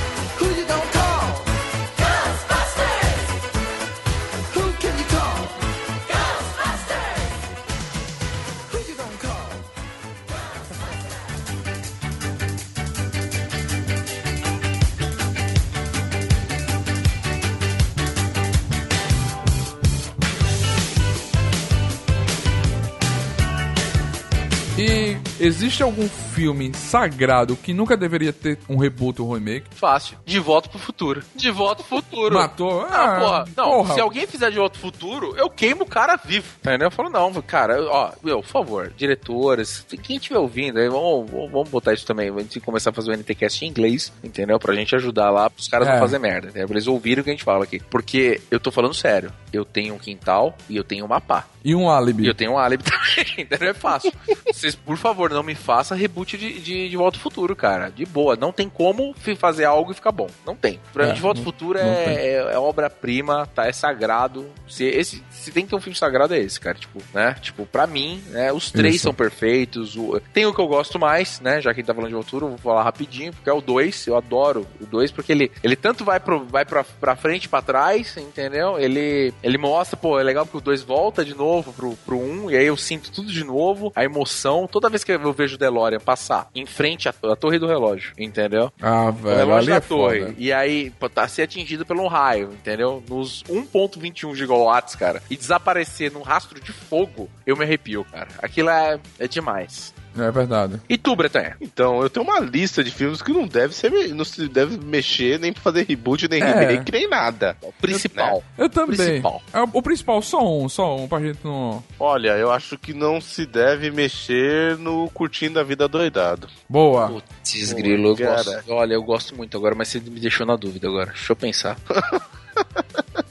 E existe algum filme sagrado que nunca deveria ter um reboot ou remake? Fácil. De volta pro futuro. De volta pro futuro. Matou? Ah, Ah, porra. Não, porra. se alguém fizer de volta pro futuro, eu queimo o cara vivo. Entendeu? Eu falo, não, cara, ó, meu, por favor, diretores, quem estiver ouvindo, aí, vamos, vamos vamos botar isso também. Vamos começar a fazer o NTCast em inglês, entendeu? Pra gente ajudar lá pros caras É. não fazer merda, entendeu? Pra eles ouvirem o que a gente fala aqui. Porque eu tô falando sério. Eu tenho um quintal e eu tenho uma pá. E um álibi. E eu tenho um álibi (laughs) também, entendeu? É fácil. Vocês, por favor, não me façam reboot de, de, de Volta ao Futuro, cara. De boa. Não tem como fazer algo e ficar bom. Não tem. Pra É, mim, De Volta ao Futuro é, é, é obra-prima, tá? É sagrado. Se, esse, se tem que ter um filme sagrado, é esse, cara. Tipo, né? Tipo, pra mim, né? Os três Isso. são perfeitos. O- tem o que eu gosto mais, né? Já que a gente tá falando de Volta ao Futuro, eu vou falar rapidinho, porque é o 2. Eu adoro o 2, porque ele, ele tanto vai, pro, vai pra, pra frente e pra trás, entendeu? Ele, ele mostra, pô, é legal porque o 2 volta de novo pro, pro 1, um, e aí eu sinto tudo de novo, a emoção. Toda vez que eu vejo o DeLorean passar em frente à, à torre do relógio, entendeu? Ah, O velho, relógio ali da é torre. foda. E aí, tá ser atingido pelo um raio, entendeu? Nos 1.21 gigawatts, cara. E desaparecer num rastro de fogo, eu me arrepio, cara. Aquilo é, é demais. É verdade. E tu, Bretanha? Então, eu tenho uma lista de filmes que não deve ser, não se deve mexer nem pra fazer reboot, nem É. remake, nem nada. O principal. Eu também. Principal. É o, o principal, só um, só um, pra gente não. Olha, eu acho que não se deve mexer no curtindo a vida doidado. Boa. Putz, grilo, eu cara. gosto. Olha, eu gosto muito agora, mas você me deixou na dúvida agora. Deixa eu pensar. (laughs)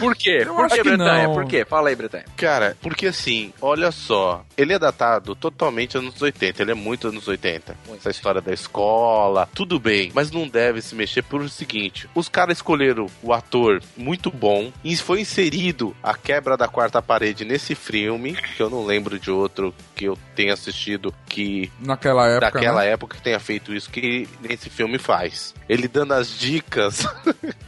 Por quê? Eu Por que, Bretanha? não. Por quê? Fala aí, Bretanha. Cara, porque assim, olha só, ele é datado totalmente anos 80, ele é muito anos 80. Muito. Essa história da escola, tudo bem, mas não deve se mexer por o seguinte: os caras escolheram o ator muito bom e foi inserido a quebra da quarta parede nesse filme, que eu não lembro de outro que eu tenha assistido que Naquela época. daquela né? época que tenha feito isso que nesse filme faz. Ele dando as dicas.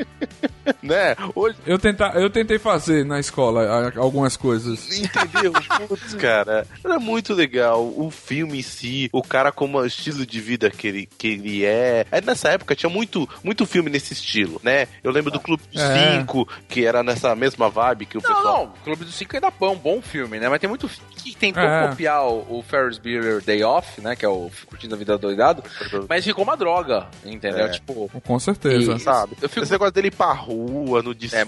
(laughs) né? Hoje Eu, tenta, eu tentei fazer na escola algumas coisas. Entendeu? (laughs) Putz, cara, era muito legal. O filme em si, o cara como o estilo de vida que ele, que ele é. Aí nessa época tinha muito, muito filme nesse estilo, né? Eu lembro do Clube dos É. Cinco, que era nessa mesma vibe que o Não, pessoal. não, Clube dos Cinco ainda é um bom filme, né? Mas tem muito que tentou É. copiar o, o Ferris Bueller Day Off, né? Que é o Curtindo a Vida Doidado, mas ficou uma droga, entendeu? É. Tipo, Com certeza. E- Sabe? Eu fico- Esse negócio dele ir pra rua, no É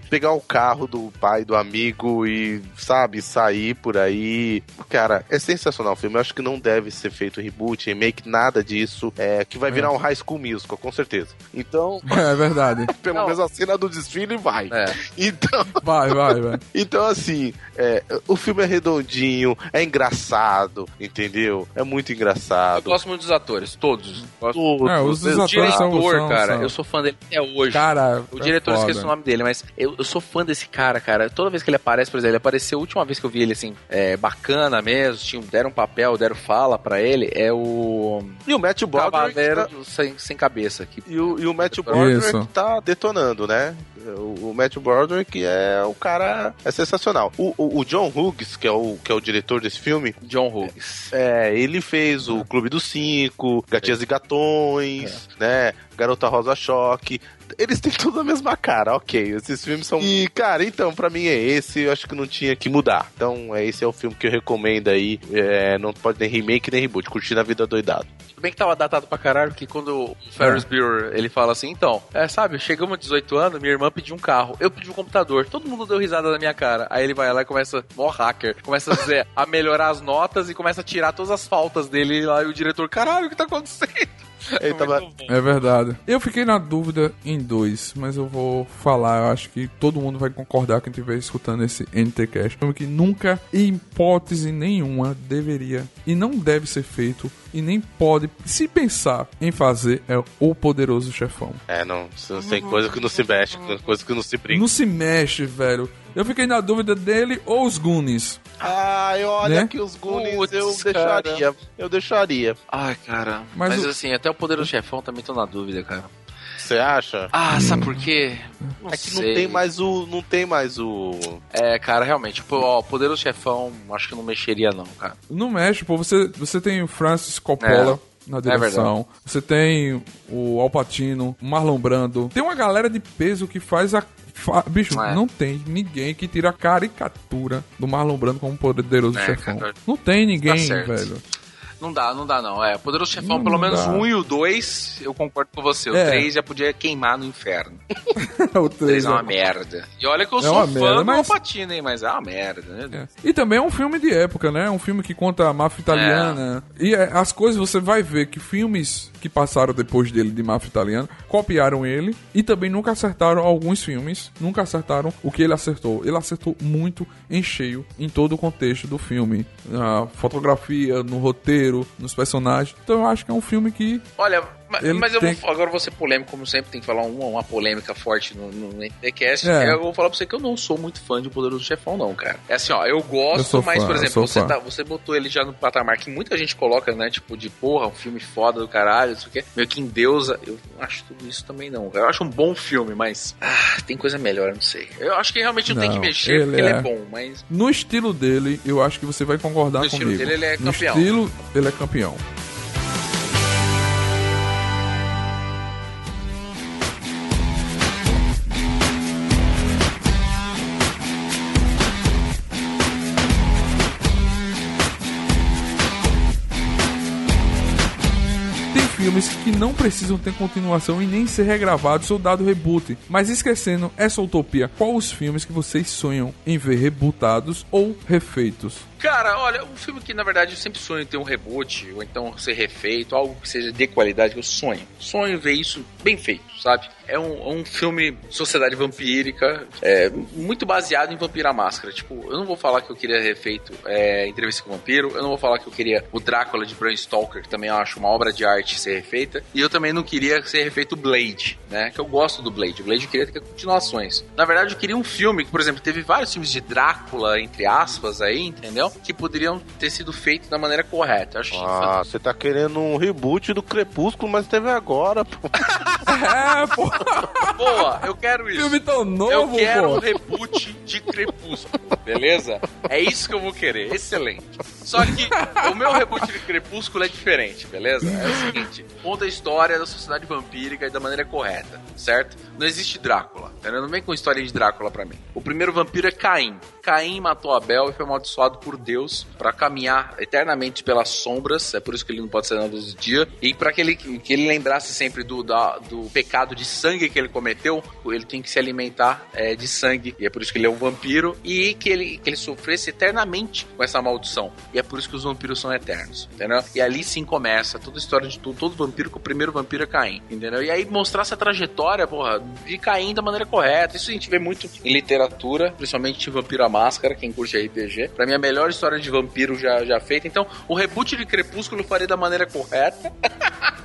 pegar o carro do pai, do amigo e, sabe, sair por aí. Cara, é sensacional o filme. Eu acho que não deve ser feito reboot, remake, nada disso. É, que vai virar um high school musical, com certeza. Então, (laughs) É verdade. (laughs) pelo Não. menos a cena do desfile vai. é. (laughs) Então, Vai, vai, vai. então assim, é, o filme é redondinho, é engraçado, entendeu? É muito Eu engraçado. gosto muito dos atores, todos. Gosto Todos, É, os- atores são- diretor, são- cara, são- eu sou fã dele até hoje. Cara, O é diretor, eu foda. esqueço o nome dele, mas eu, eu sou fã desse cara, cara. Toda vez que ele aparece, por exemplo, ele apareceu, a última vez que eu vi ele, assim, é, bacana mesmo, tinha, deram um papel, deram fala pra ele, é o E o Matthew Broderick Cavaleiro tá- sem, sem Cabeça. Que... E o, e o Matthew. Broderick tá detonando, né? O, o Matthew Broderick é o cara é sensacional. O, o, o John Hughes, que é o, que é o diretor desse filme, John Hughes. é, ele fez o Clube dos Cinco, Gatinhas e Gatões, né? Garota Rosa Choque. Eles têm tudo a mesma cara, ok. Esses filmes são. E, cara, então, pra mim é esse. Eu acho que não tinha que mudar. Então, é, esse é o filme que eu recomendo aí. É, não pode nem remake nem reboot. Curtindo a vida doidado. Tudo bem que tava datado pra caralho, porque quando o Ferris Bueller, ele fala assim, então, é, sabe, chegamos a 18 anos, minha irmã pediu um carro, eu pedi um computador, todo mundo deu risada na minha cara. Aí ele vai lá e começa, mó hacker, começa a dizer, (laughs) a melhorar as notas e começa a tirar todas as faltas dele lá, e o diretor, caralho, o que tá acontecendo? Ele tava-. É verdade. Eu fiquei na dúvida em dois, mas eu vou falar. Eu acho que todo mundo vai concordar quem estiver escutando esse NTCast. Filme que nunca, em hipótese nenhuma, deveria e não deve ser feito e nem pode se pensar em fazer é o Poderoso Chefão. É, não. Tem coisa que não se mexe, tem coisa que não se brinca. Não se mexe, velho. Eu fiquei na dúvida dele ou os Goonies. Ai, olha Né? que os Goonies Putz, eu cara. deixaria. Eu deixaria. Ai, cara. Mas Mas, o- assim, até o Poder do Chefão também tô na dúvida, cara. Você acha? Ah, sabe por quê? Não é que não sei. tem mais o. Não tem mais o. É, cara, realmente, pô, ó, Poder do Chefão, acho que não mexeria não, cara. Não mexe, pô. Você, você tem o Francis Coppola, na direção. Você tem o Alpatino, o Marlon Brando. Tem uma galera de peso que faz a. fa- Bicho, É. não tem ninguém que tira a caricatura do Marlon Brando como poderoso É, chefão. cara. Não tem ninguém, Tá velho. Não dá, não dá não. É, Poderoso Chefão, Não pelo menos dá. um e o dois, eu concordo com você. O É. três já podia queimar no inferno. (laughs) o três é uma merda. E olha que eu É sou fã merda, do mas- Alpatino, hein, mas é uma merda, né? É. E também é um filme de época, né? Um filme que conta a máfia italiana. E é, as coisas você vai ver que filmes que passaram depois dele de máfia italiana copiaram ele e também nunca acertaram alguns filmes, nunca acertaram o que ele acertou. Ele acertou muito em cheio em todo o contexto do filme, na fotografia, no roteiro, nos personagens. Então eu acho que é um filme que Olha, ma- Ele mas eu tem- vou, agora vou ser polêmico, como sempre, tem que falar uma, uma polêmica forte no, no NTCast. É. Eu vou falar pra você que eu não sou muito fã de O Poderoso Chefão, não, cara. É assim, ó, eu Eu gosto, sou mas, fã, por eu exemplo, você, tá- você botou ele já no patamar que muita gente coloca, né? Tipo, de porra, um filme foda do caralho, não sei o quê. Meio que em deusa. Eu não acho tudo isso também, não. cara. Eu acho um bom filme, mas. Ah, tem coisa melhor, eu não sei. Eu acho que realmente não, tem que Não, mexer, ele porque ele é é- bom, mas. no estilo dele, eu acho que você vai concordar No estilo comigo. dele, ele é no campeão. estilo, ele é campeão. Filmes que não precisam ter continuação e nem ser regravados ou dado reboot. Mas esquecendo essa utopia, qual os filmes que vocês sonham em ver rebootados ou refeitos? Cara, olha, um filme que na verdade eu sempre sonho ter um reboot, ou então ser refeito, algo que seja de qualidade, eu sonho. Sonho ver isso bem feito, sabe? É um, é um filme sociedade vampírica, é, muito baseado em Vampira Máscara. Tipo, eu não vou falar que eu queria refeito é, Entrevista com o Vampiro, eu não vou falar que eu queria o Drácula de Bram Stoker, que também eu acho uma obra de arte ser refeita, e eu também não queria ser refeito Blade, né? Que eu gosto do Blade. O Blade eu queria ter continuações. Na verdade, eu queria um filme que, por exemplo, teve vários filmes de Drácula, entre aspas, aí, entendeu? Que poderiam ter sido feitos da maneira correta. Eu acho Ah, você tá querendo um reboot do Crepúsculo, mas teve agora, pô. (laughs) É, pô, Boa, eu quero isso. filme tão Eu novo, quero um pô. reboot de Crepúsculo, beleza? É isso que eu vou querer, excelente. Só que o meu reboot de Crepúsculo é diferente, beleza? É o seguinte: conta a história da sociedade vampírica da maneira correta, certo? Não existe Drácula, entendeu? Não vem com história de Drácula pra mim. O primeiro vampiro é Caim. Caim matou Abel e foi amaldiçoado por Deus pra caminhar eternamente pelas sombras, é por isso que ele não pode ser na luz do dia, e pra que ele, que ele lembrasse sempre do, da- do pecado de sangue que ele cometeu, ele tem que se alimentar é, de sangue, e é por isso que ele é um vampiro, e que ele, que ele sofresse eternamente com essa maldição. E é por isso que os vampiros são eternos, entendeu? E ali sim começa toda a história de todo vampiro, que o primeiro vampiro é Caim, entendeu? E aí mostrar essa trajetória, porra, de Caim da maneira correta. Isso a gente vê muito em literatura, principalmente Vampiro à Máscara, quem curte RPG. Pra mim, a melhor história de vampiro já, já feita. Então, o reboot de Crepúsculo eu faria da maneira correta. (laughs)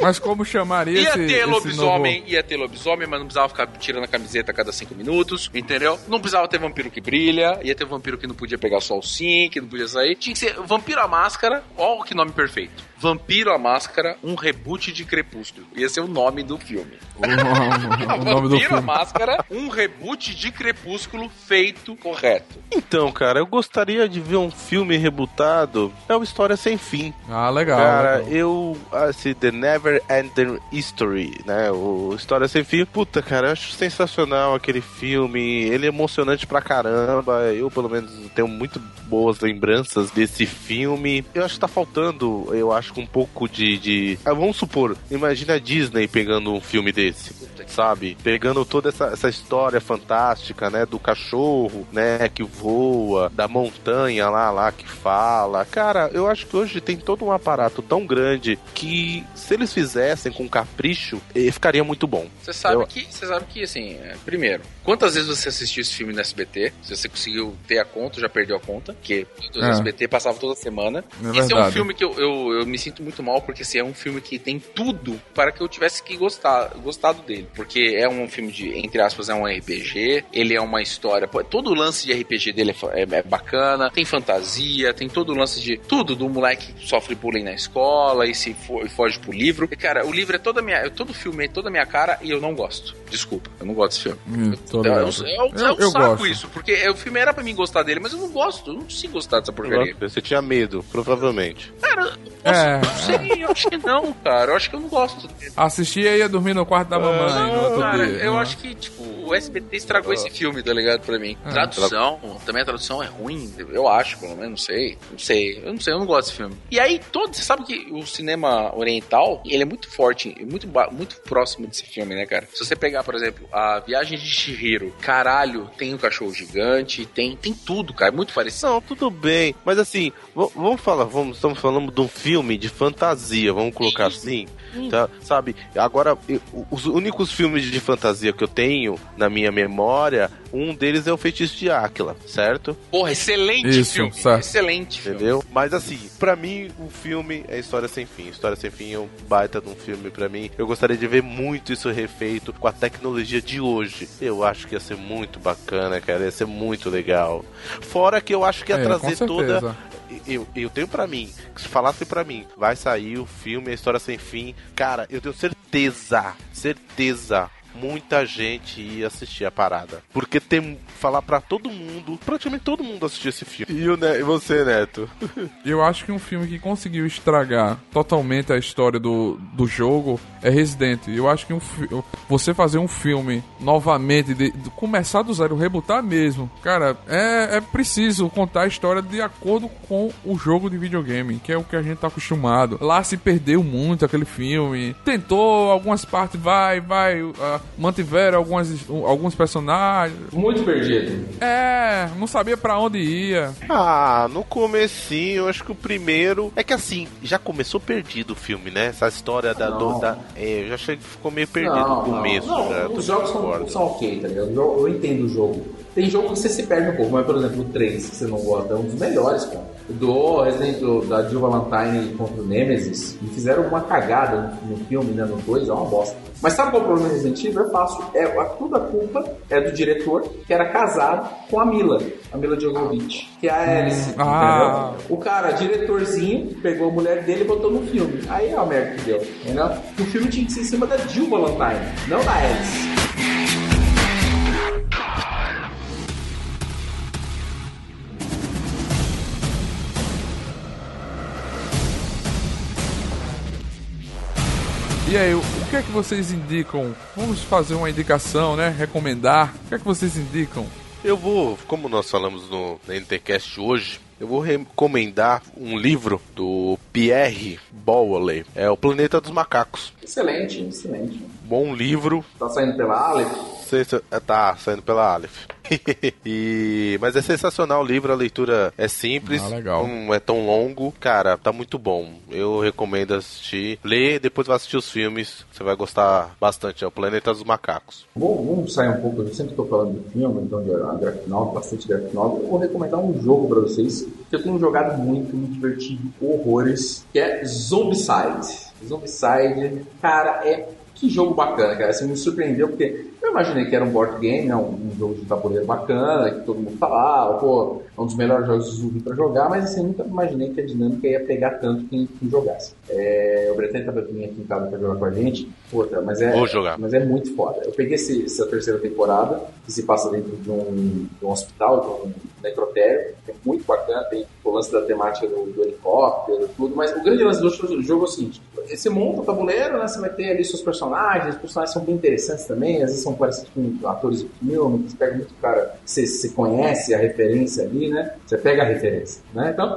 Mas como chamaria Ia esse, ter esse lobisomem, novo... ia ter lobisomem, mas não precisava ficar tirando a camiseta a cada cinco minutos, entendeu? Não precisava ter vampiro que brilha, ia ter vampiro que não podia pegar sol sim, que não podia sair. Tinha que ser Vampiro à Máscara, ó que nome perfeito. Vampiro à Máscara, um reboot de Crepúsculo. Ia ser o nome do filme. (laughs) o nome do Vampiro à filme. Máscara, um reboot de Crepúsculo feito correto. Então, cara, eu gostaria de ver um filme rebutado. É uma história sem fim. Ah, legal. Cara, legal. eu. Assim, The Never Ending History, né? O História Sem Fim. Puta, cara, eu acho sensacional aquele filme. Ele é emocionante pra caramba. Eu, pelo menos, tenho muito boas lembranças desse filme. Eu acho que tá faltando, eu acho, que um pouco de. de... Ah, vamos supor, imagina a Disney pegando um filme desse. Sabe? Pegando toda essa, essa história fantástica, né? Do cachorro, né? Que voa, da montanha lá, lá que fala. Cara, eu acho que hoje tem todo um aparato tão grande que se eles fizessem com capricho, eh, ficaria muito bom. Você sabe Eu- que, você sabe que assim, é, primeiro, quantas vezes você assistiu esse filme no SBT? Se você conseguiu ter a conta, já perdeu a conta, porque o É. SBT passava toda semana. É esse é um filme que eu, eu, eu me sinto muito mal, porque assim, é um filme que tem tudo para que eu tivesse que gostar, gostado dele. Porque é um filme de, entre aspas, é um RPG, ele é uma história. todo o lance de RPG dele é, é- é bacana, tem fantasia, tem todo o lance de tudo do moleque que sofre bullying na escola e se fo- e foge pro livro. E, cara, o livro é toda a minha. Todo filme é toda a minha cara e eu não gosto. Desculpa, eu não gosto desse filme. Hum, tô É, ligado. um- é um- é Eu- eu saco gosto. isso, porque é, o filme era pra mim gostar dele, mas eu não gosto, eu não consigo gostar dessa porcaria. Você tinha medo, provavelmente. Cara, É, não sei, eu acho que não, cara. Eu acho que eu não gosto dele. Assistia e ia dormir no quarto da mamãe no outro Cara, dia. eu acho que, tipo, o SBT estragou esse filme, tá ligado? Pra mim. Ah. Tradução, também a tradução é ruim, eu acho, pelo menos, não sei. Não sei, eu não sei, eu não gosto desse filme. E aí, todo, você sabe que o cinema oriental, ele é muito forte, muito, muito próximo desse filme, né, cara? Se você pegar, por exemplo, a Viagem de Chihiro, caralho, tem o cachorro gigante, tem, tem tudo, cara, é muito parecido. Não, tudo bem. Mas assim, vamos falar, vamos, estamos falando de um filme de fantasia, vamos colocar assim. Tá, sabe, agora, eu- os únicos filmes de fantasia que eu tenho na minha memória, um deles é o Feitiço de Áquila, certo? Porra, excelente Isso, filme, certo. excelente filme. Entendeu? Mas assim, pra mim, o filme é História Sem Fim. História Sem Fim é um baita de um filme pra mim. Eu gostaria de ver muito isso refeito com a tecnologia de hoje. Eu acho que ia ser muito bacana, cara. Ia ser muito legal. Fora que eu acho que ia É, trazer toda. Eu, eu tenho pra mim, que se falasse pra mim, vai sair o filme A História Sem Fim, cara, eu tenho certeza, certeza, muita gente ia assistir a parada. Porque tem falar pra todo mundo, praticamente todo mundo assistir esse filme. E, o Ne- e você, Neto? (laughs) Eu acho que um filme que conseguiu estragar totalmente a história do, do jogo é Resident. Eu acho que um, você fazer um filme novamente, de, de começar do zero, rebutar mesmo, cara, é, é preciso contar a história de acordo com o jogo de videogame, que é o que a gente tá acostumado. Lá se perdeu muito aquele filme. Tentou algumas partes, vai, vai, ah, mantiveram algumas, alguns personagens. Muito perdido. É, não sabia pra onde ia. Ah, no comecinho, eu acho que o primeiro. É que assim, já começou perdido o filme, né? Essa história da. Não. do- da é, eu já achei que ficou meio perdido no começo. Não, já, tô os jogos são, são ok, tá ligado? Eu, eu entendo o jogo. Tem jogo que você se perde um pouco, mas por exemplo, o 3, que você não gosta, é um dos melhores, cara. O do Resident Evil, da Jill Valentine contra o Nemesis, e fizeram uma cagada no, no filme, né? No 2, é uma bosta. Mas sabe qual é o problema do Resident Evil? É fácil. É, a, toda a culpa é do diretor, que era casado com a Mila, a Mila Jovovich, que é a Alice. ah. entendeu? O cara, diretorzinho, pegou a mulher dele e botou no filme. Aí é a merda que deu, entendeu? O filme tinha que ser em cima da Jill Valentine, não da Alice. E aí, o que é que vocês indicam? Vamos fazer uma indicação, né? Recomendar. O que é que vocês indicam? Eu vou, como nós falamos no NTCast hoje, eu vou recomendar um livro do Pierre Bowley. É O Planeta dos Macacos. Excelente, excelente. Bom livro. Tá saindo pela Aleph. É, Tá saindo pela Aleph. (laughs) e, mas é sensacional o livro, a leitura é simples, Ah, legal. não é tão longo. Cara, tá muito bom. Eu recomendo assistir. Ler, depois vai assistir os filmes. Você vai gostar bastante. É o Planeta dos Macacos. Vou, vamos sair um pouco, eu sempre estou falando de filme, então de graphic novel, bastante graphic novel. Eu vou recomendar um jogo para vocês que eu tenho jogado muito, me divertido horrores, que é Zombicide. Zombicide, cara, é que jogo bacana, cara. Assim, me surpreendeu porque eu imaginei que era um board game, né? um, jogo de tabuleiro bacana, que todo mundo falava, pô, é um dos melhores jogos de zumbi pra jogar, mas assim, eu nunca imaginei que a dinâmica ia pegar tanto quem, quem jogasse. É, o Bretão tava vindo aqui em casa pra jogar com a gente, puta, mas é, Vou jogar. mas é muito foda. Eu peguei esse- essa terceira temporada, que se passa dentro de um, de um hospital, de um necrotério, é muito bacana, tem o lance da temática do, do helicóptero, tudo, mas o grande lance do jogo é o seguinte, você monta o tabuleiro, né, você vai ter ali seus personagens, os personagens são bem interessantes também, às vezes são parecidos com atores de filme, você pega muito cara, você, você conhece a referência ali, né, você pega a referência, né, então,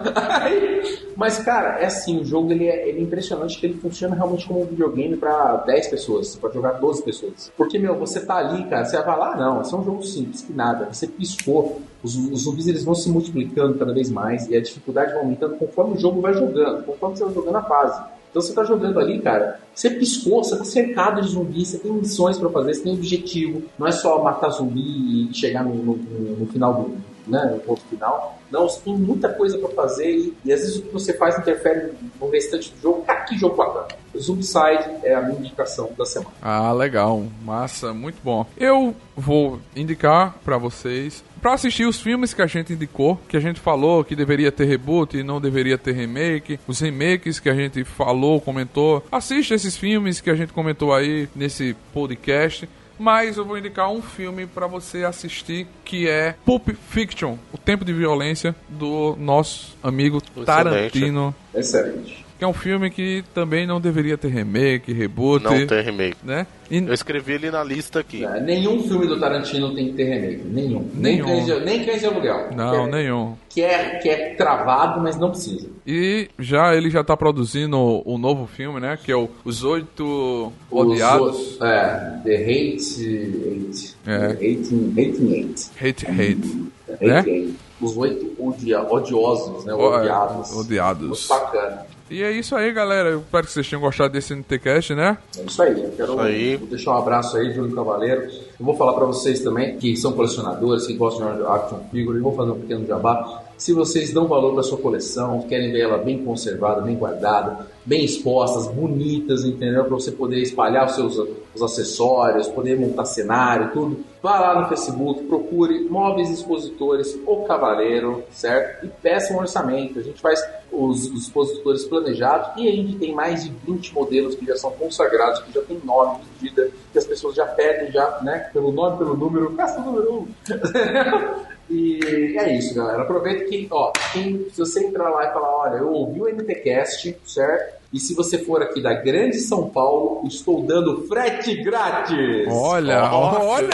(laughs) mas cara, é assim, o jogo ele é, ele é impressionante que ele funciona realmente como um videogame pra 10 pessoas, você pode jogar 12 pessoas, porque, meu, você tá ali, cara, você vai falar, ah, não, esse é um jogo simples, que nada, você piscou, os, os zumbis eles vão se multiplicando cada vez mais e a dificuldade vai aumentando conforme o jogo vai jogando, conforme você vai jogando a fase. Então você tá jogando ali, cara, você piscou, você tá cercado de zumbis, você tem missões pra fazer, você tem objetivo. Não é só matar zumbi e chegar no, no- no- final do, né, no ponto final. Não, você tem muita coisa pra fazer e, e às vezes o que você faz interfere no restante do jogo. Cara, que jogo bacana. Zombicide é a minha indicação da semana. Ah, legal. Massa, muito bom. Eu vou indicar pra vocês pra assistir os filmes que a gente indicou, que a gente falou que deveria ter reboot e não deveria ter remake, os remakes que a gente falou, comentou. Assiste esses filmes que a gente comentou aí nesse podcast. Mas eu vou indicar um filme pra você assistir que é Pulp Fiction, o tempo de violência do nosso amigo Excelente. Tarantino, Excelente. Que é um filme que também não deveria ter remake, reboot, Não tem remake. né? E- Eu escrevi ele na lista aqui. É, nenhum filme do Tarantino tem que ter remake. Nenhum. Nem Nenhum. Nem Cães de Aluguel. Não, que é, nenhum. Que é, que é travado, mas não precisa. E já ele já tá produzindo o, o novo filme, né? Que é o Os Oito Os Odiados. o- É, The Hate Eight. É. Hating, hating Eight. Hate, hate. Hate Né? Eight. Os oito odia, odiosos, né? É, Odiados. odiados. Muito bacana. E é isso aí, galera. Eu espero que vocês tenham gostado desse NTCast, né? É isso aí. Eu quero Isso aí. vou deixar um abraço aí, Júlio Cavaleiro. Eu vou falar para vocês também, que são colecionadores, que gostam de action figure, e vou fazer um pequeno jabá. Se vocês dão valor para sua coleção, querem ver ela bem conservada, bem guardada, bem expostas, bonitas, entendeu? Para você poder espalhar os seus os acessórios, poder montar cenário, tudo. Vá lá no Facebook, procure Móveis Expositores O Cavaleiro, certo? E peça um orçamento. A gente faz os, os expositores planejados e a gente tem mais de 20 modelos que já são consagrados, que já tem nome, medida, que as pessoas já pedem já, né? Pelo nome, pelo número, peça o número 1. (laughs) E é isso, galera. Aproveita que, ó, quem, se você entrar lá e falar, olha, eu ouvi o MTCast, certo? E se você for aqui da Grande São Paulo, estou dando frete grátis. Olha, Nossa, olha,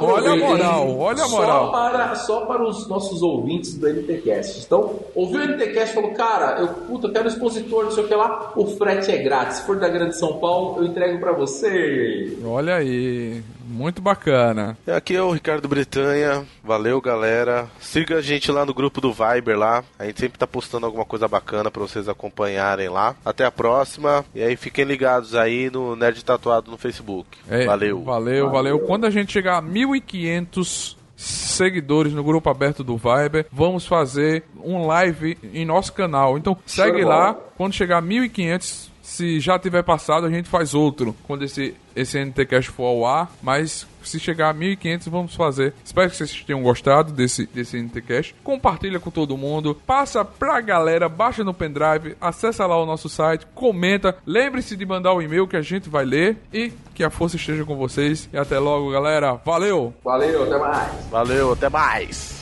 olha a moral, olha a Só moral. para, só para os nossos ouvintes do NTCast. Então, ouviu o NTCast e falou, cara, eu, puta, eu quero expositor, não sei o que lá, o frete é grátis. Se for da Grande São Paulo, eu entrego para você. Olha aí, muito bacana. Aqui é o Ricardo Bretanha. Valeu, galera. Siga a gente lá no grupo do Viber lá. A gente sempre tá postando alguma coisa bacana pra vocês acompanharem lá. Até a próxima. E aí fiquem ligados aí no Nerd Tatuado no Facebook. É, Valeu. Valeu, valeu. Quando a gente chegar a 1500 seguidores no grupo aberto do Viber, vamos fazer um live em nosso canal. Então segue lá. Quando chegar a 1500, se já tiver passado, a gente faz outro. Quando esse, esse NTCast for ao ar. Mas se chegar a 1500, vamos fazer. Espero que vocês tenham gostado desse, desse NTCast. Compartilha com todo mundo. Passa pra galera. Baixa no pendrive. Acessa lá o nosso site. Comenta. Lembre-se de mandar o e-mail que a gente vai ler. E que a força esteja com vocês. E até logo, galera. Valeu! Valeu, até mais. Valeu, até mais.